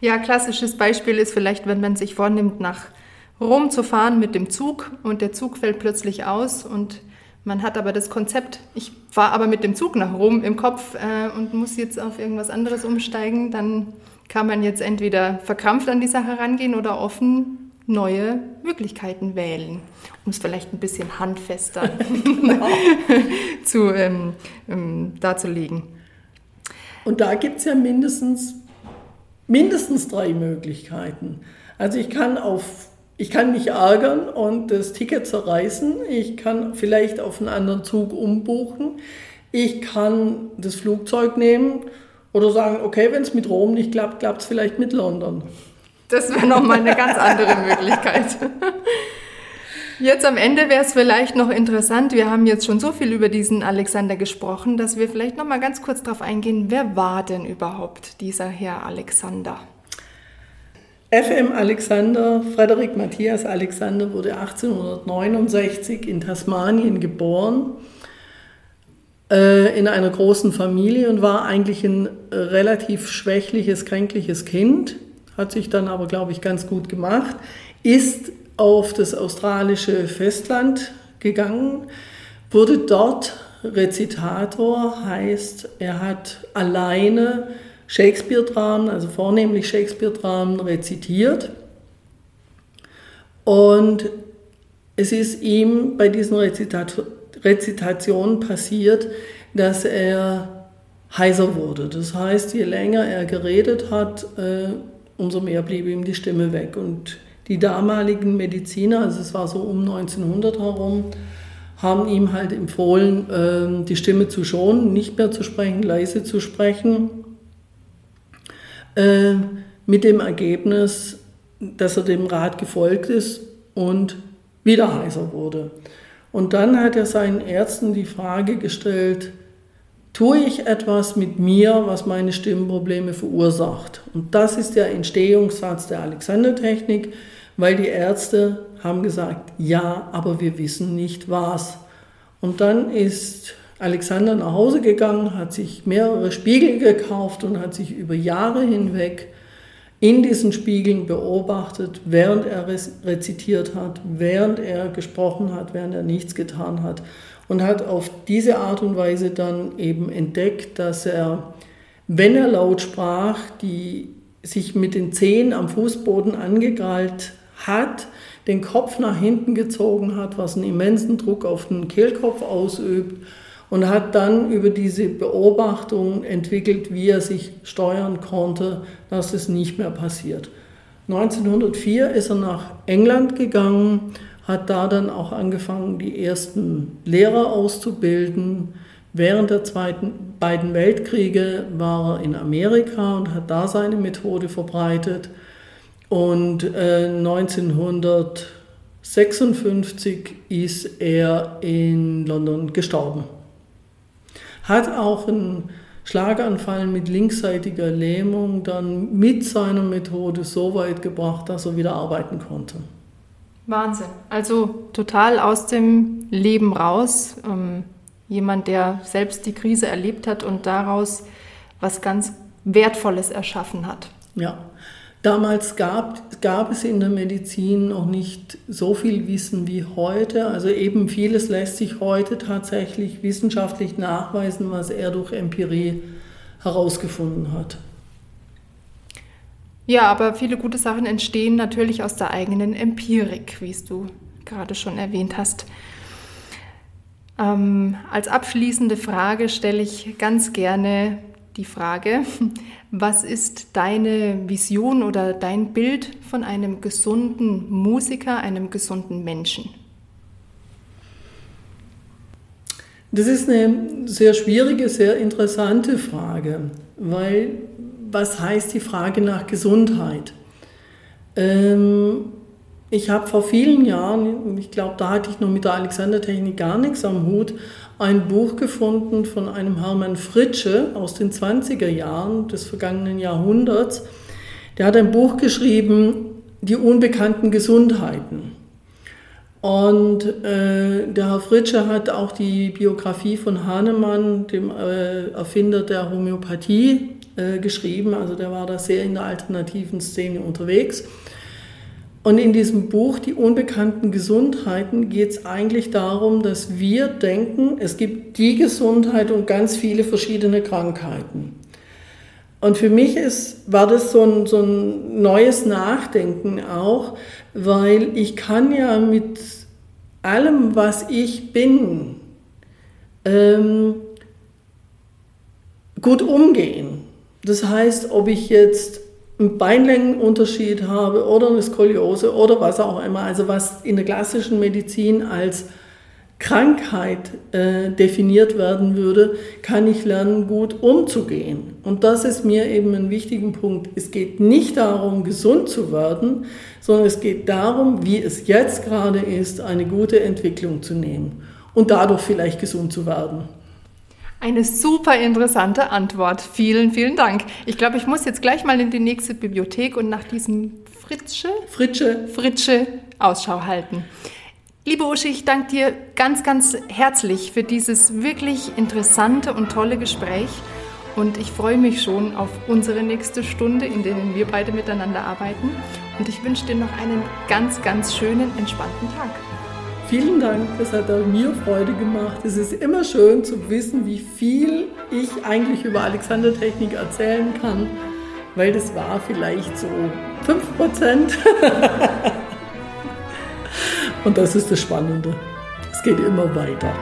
Ja, klassisches Beispiel ist vielleicht, wenn man sich vornimmt, nach Rom zu fahren mit dem Zug und der Zug fällt plötzlich aus und man hat aber das Konzept, ich fahre aber mit dem Zug nach Rom im Kopf äh, und muss jetzt auf irgendwas anderes umsteigen, dann kann man jetzt entweder verkrampft an die Sache rangehen oder offen neue Möglichkeiten wählen, um es vielleicht ein bisschen handfester genau. zu, ähm, ähm, darzulegen. Und da gibt es ja mindestens mindestens drei Möglichkeiten. Also ich kann auf ich kann mich ärgern und das Ticket zerreißen. Ich kann vielleicht auf einen anderen Zug umbuchen. Ich kann das Flugzeug nehmen oder sagen, okay, wenn es mit Rom nicht klappt, klappt es vielleicht mit London. Das wäre nochmal eine ganz andere Möglichkeit. Jetzt am Ende wäre es vielleicht noch interessant, wir haben jetzt schon so viel über diesen Alexander gesprochen, dass wir vielleicht noch mal ganz kurz darauf eingehen, wer war denn überhaupt dieser Herr Alexander? FM Alexander, Frederik Matthias Alexander wurde 1869 in Tasmanien geboren, äh, in einer großen Familie und war eigentlich ein relativ schwächliches, kränkliches Kind, hat sich dann aber, glaube ich, ganz gut gemacht, ist auf das australische Festland gegangen, wurde dort Rezitator, heißt, er hat alleine Shakespeare-Dramen, also vornehmlich Shakespeare-Dramen rezitiert. Und es ist ihm bei diesen Rezitat Rezitationen passiert, dass er heiser wurde. Das heißt, je länger er geredet hat, äh, umso mehr blieb ihm die Stimme weg. Und die damaligen Mediziner, also es war so um 1900 herum, haben ihm halt empfohlen, ähm, die Stimme zu schonen, nicht mehr zu sprechen, leise zu sprechen, äh, mit dem Ergebnis, dass er dem Rat gefolgt ist und wieder heiser wurde. Und dann hat er seinen Ärzten die Frage gestellt, tue ich etwas mit mir, was meine Stimmprobleme verursacht? Und das ist der Entstehungssatz der Alexander-Technik weil die Ärzte haben gesagt, ja, aber wir wissen nicht was. Und dann ist Alexander nach Hause gegangen, hat sich mehrere Spiegel gekauft und hat sich über Jahre hinweg in diesen Spiegeln beobachtet, während er rezitiert hat, während er gesprochen hat, während er nichts getan hat und hat auf diese Art und Weise dann eben entdeckt, dass er, wenn er laut sprach, die sich mit den Zehen am Fußboden angekrallt hat, den Kopf nach hinten gezogen hat, was einen immensen Druck auf den Kehlkopf ausübt und hat dann über diese Beobachtung entwickelt, wie er sich steuern konnte, dass es nicht mehr passiert. 1904 ist er nach England gegangen, hat da dann auch angefangen, die ersten Lehrer auszubilden. Während der zweiten, beiden Weltkriege war er in Amerika und hat da seine Methode verbreitet. Und äh, 1956 ist er in London gestorben. Hat auch einen Schlaganfall mit linksseitiger Lähmung dann mit seiner Methode so weit gebracht, dass er wieder arbeiten konnte. Wahnsinn. Also total aus dem Leben raus. Ähm, jemand, der selbst die Krise erlebt hat und daraus was ganz Wertvolles erschaffen hat. Ja. Damals gab, gab es in der Medizin noch nicht so viel Wissen wie heute. Also eben vieles lässt sich heute tatsächlich wissenschaftlich nachweisen, was er durch Empirie herausgefunden hat. Ja, aber viele gute Sachen entstehen natürlich aus der eigenen Empirik, wie es du gerade schon erwähnt hast. Ähm, als abschließende Frage stelle ich ganz gerne die Frage, was ist deine Vision oder dein Bild von einem gesunden Musiker, einem gesunden Menschen? Das ist eine sehr schwierige, sehr interessante Frage, weil was heißt die Frage nach Gesundheit? Ähm, ich habe vor vielen Jahren, ich glaube, da hatte ich noch mit der Alexander-Technik gar nichts am Hut, ein Buch gefunden von einem Hermann Fritsche aus den 20er Jahren des vergangenen Jahrhunderts. Der hat ein Buch geschrieben, Die unbekannten Gesundheiten. Und äh, der Herr Fritsche hat auch die Biografie von Hahnemann, dem äh, Erfinder der Homöopathie, äh, geschrieben. Also der war da sehr in der alternativen Szene unterwegs. Und in diesem Buch Die unbekannten Gesundheiten geht es eigentlich darum, dass wir denken, es gibt die Gesundheit und ganz viele verschiedene Krankheiten. Und für mich ist, war das so ein, so ein neues Nachdenken auch, weil ich kann ja mit allem, was ich bin, ähm, gut umgehen. Das heißt, ob ich jetzt einen Beinlängenunterschied habe oder eine Skoliose oder was auch immer, also was in der klassischen Medizin als Krankheit äh, definiert werden würde, kann ich lernen, gut umzugehen. Und das ist mir eben ein wichtiger Punkt. Es geht nicht darum, gesund zu werden, sondern es geht darum, wie es jetzt gerade ist, eine gute Entwicklung zu nehmen und dadurch vielleicht gesund zu werden. Eine super interessante Antwort. Vielen, vielen Dank. Ich glaube, ich muss jetzt gleich mal in die nächste Bibliothek und nach diesem Fritsche, Fritsche, Fritsche Ausschau halten. Liebe Uschi, ich danke dir ganz, ganz herzlich für dieses wirklich interessante und tolle Gespräch. Und ich freue mich schon auf unsere nächste Stunde, in der wir beide miteinander arbeiten. Und ich wünsche dir noch einen ganz, ganz schönen, entspannten Tag. Vielen Dank, das hat auch mir Freude gemacht. Es ist immer schön zu wissen, wie viel ich eigentlich über Alexander Technik erzählen kann, weil das war vielleicht so 5%. Und das ist das Spannende. Es geht immer weiter.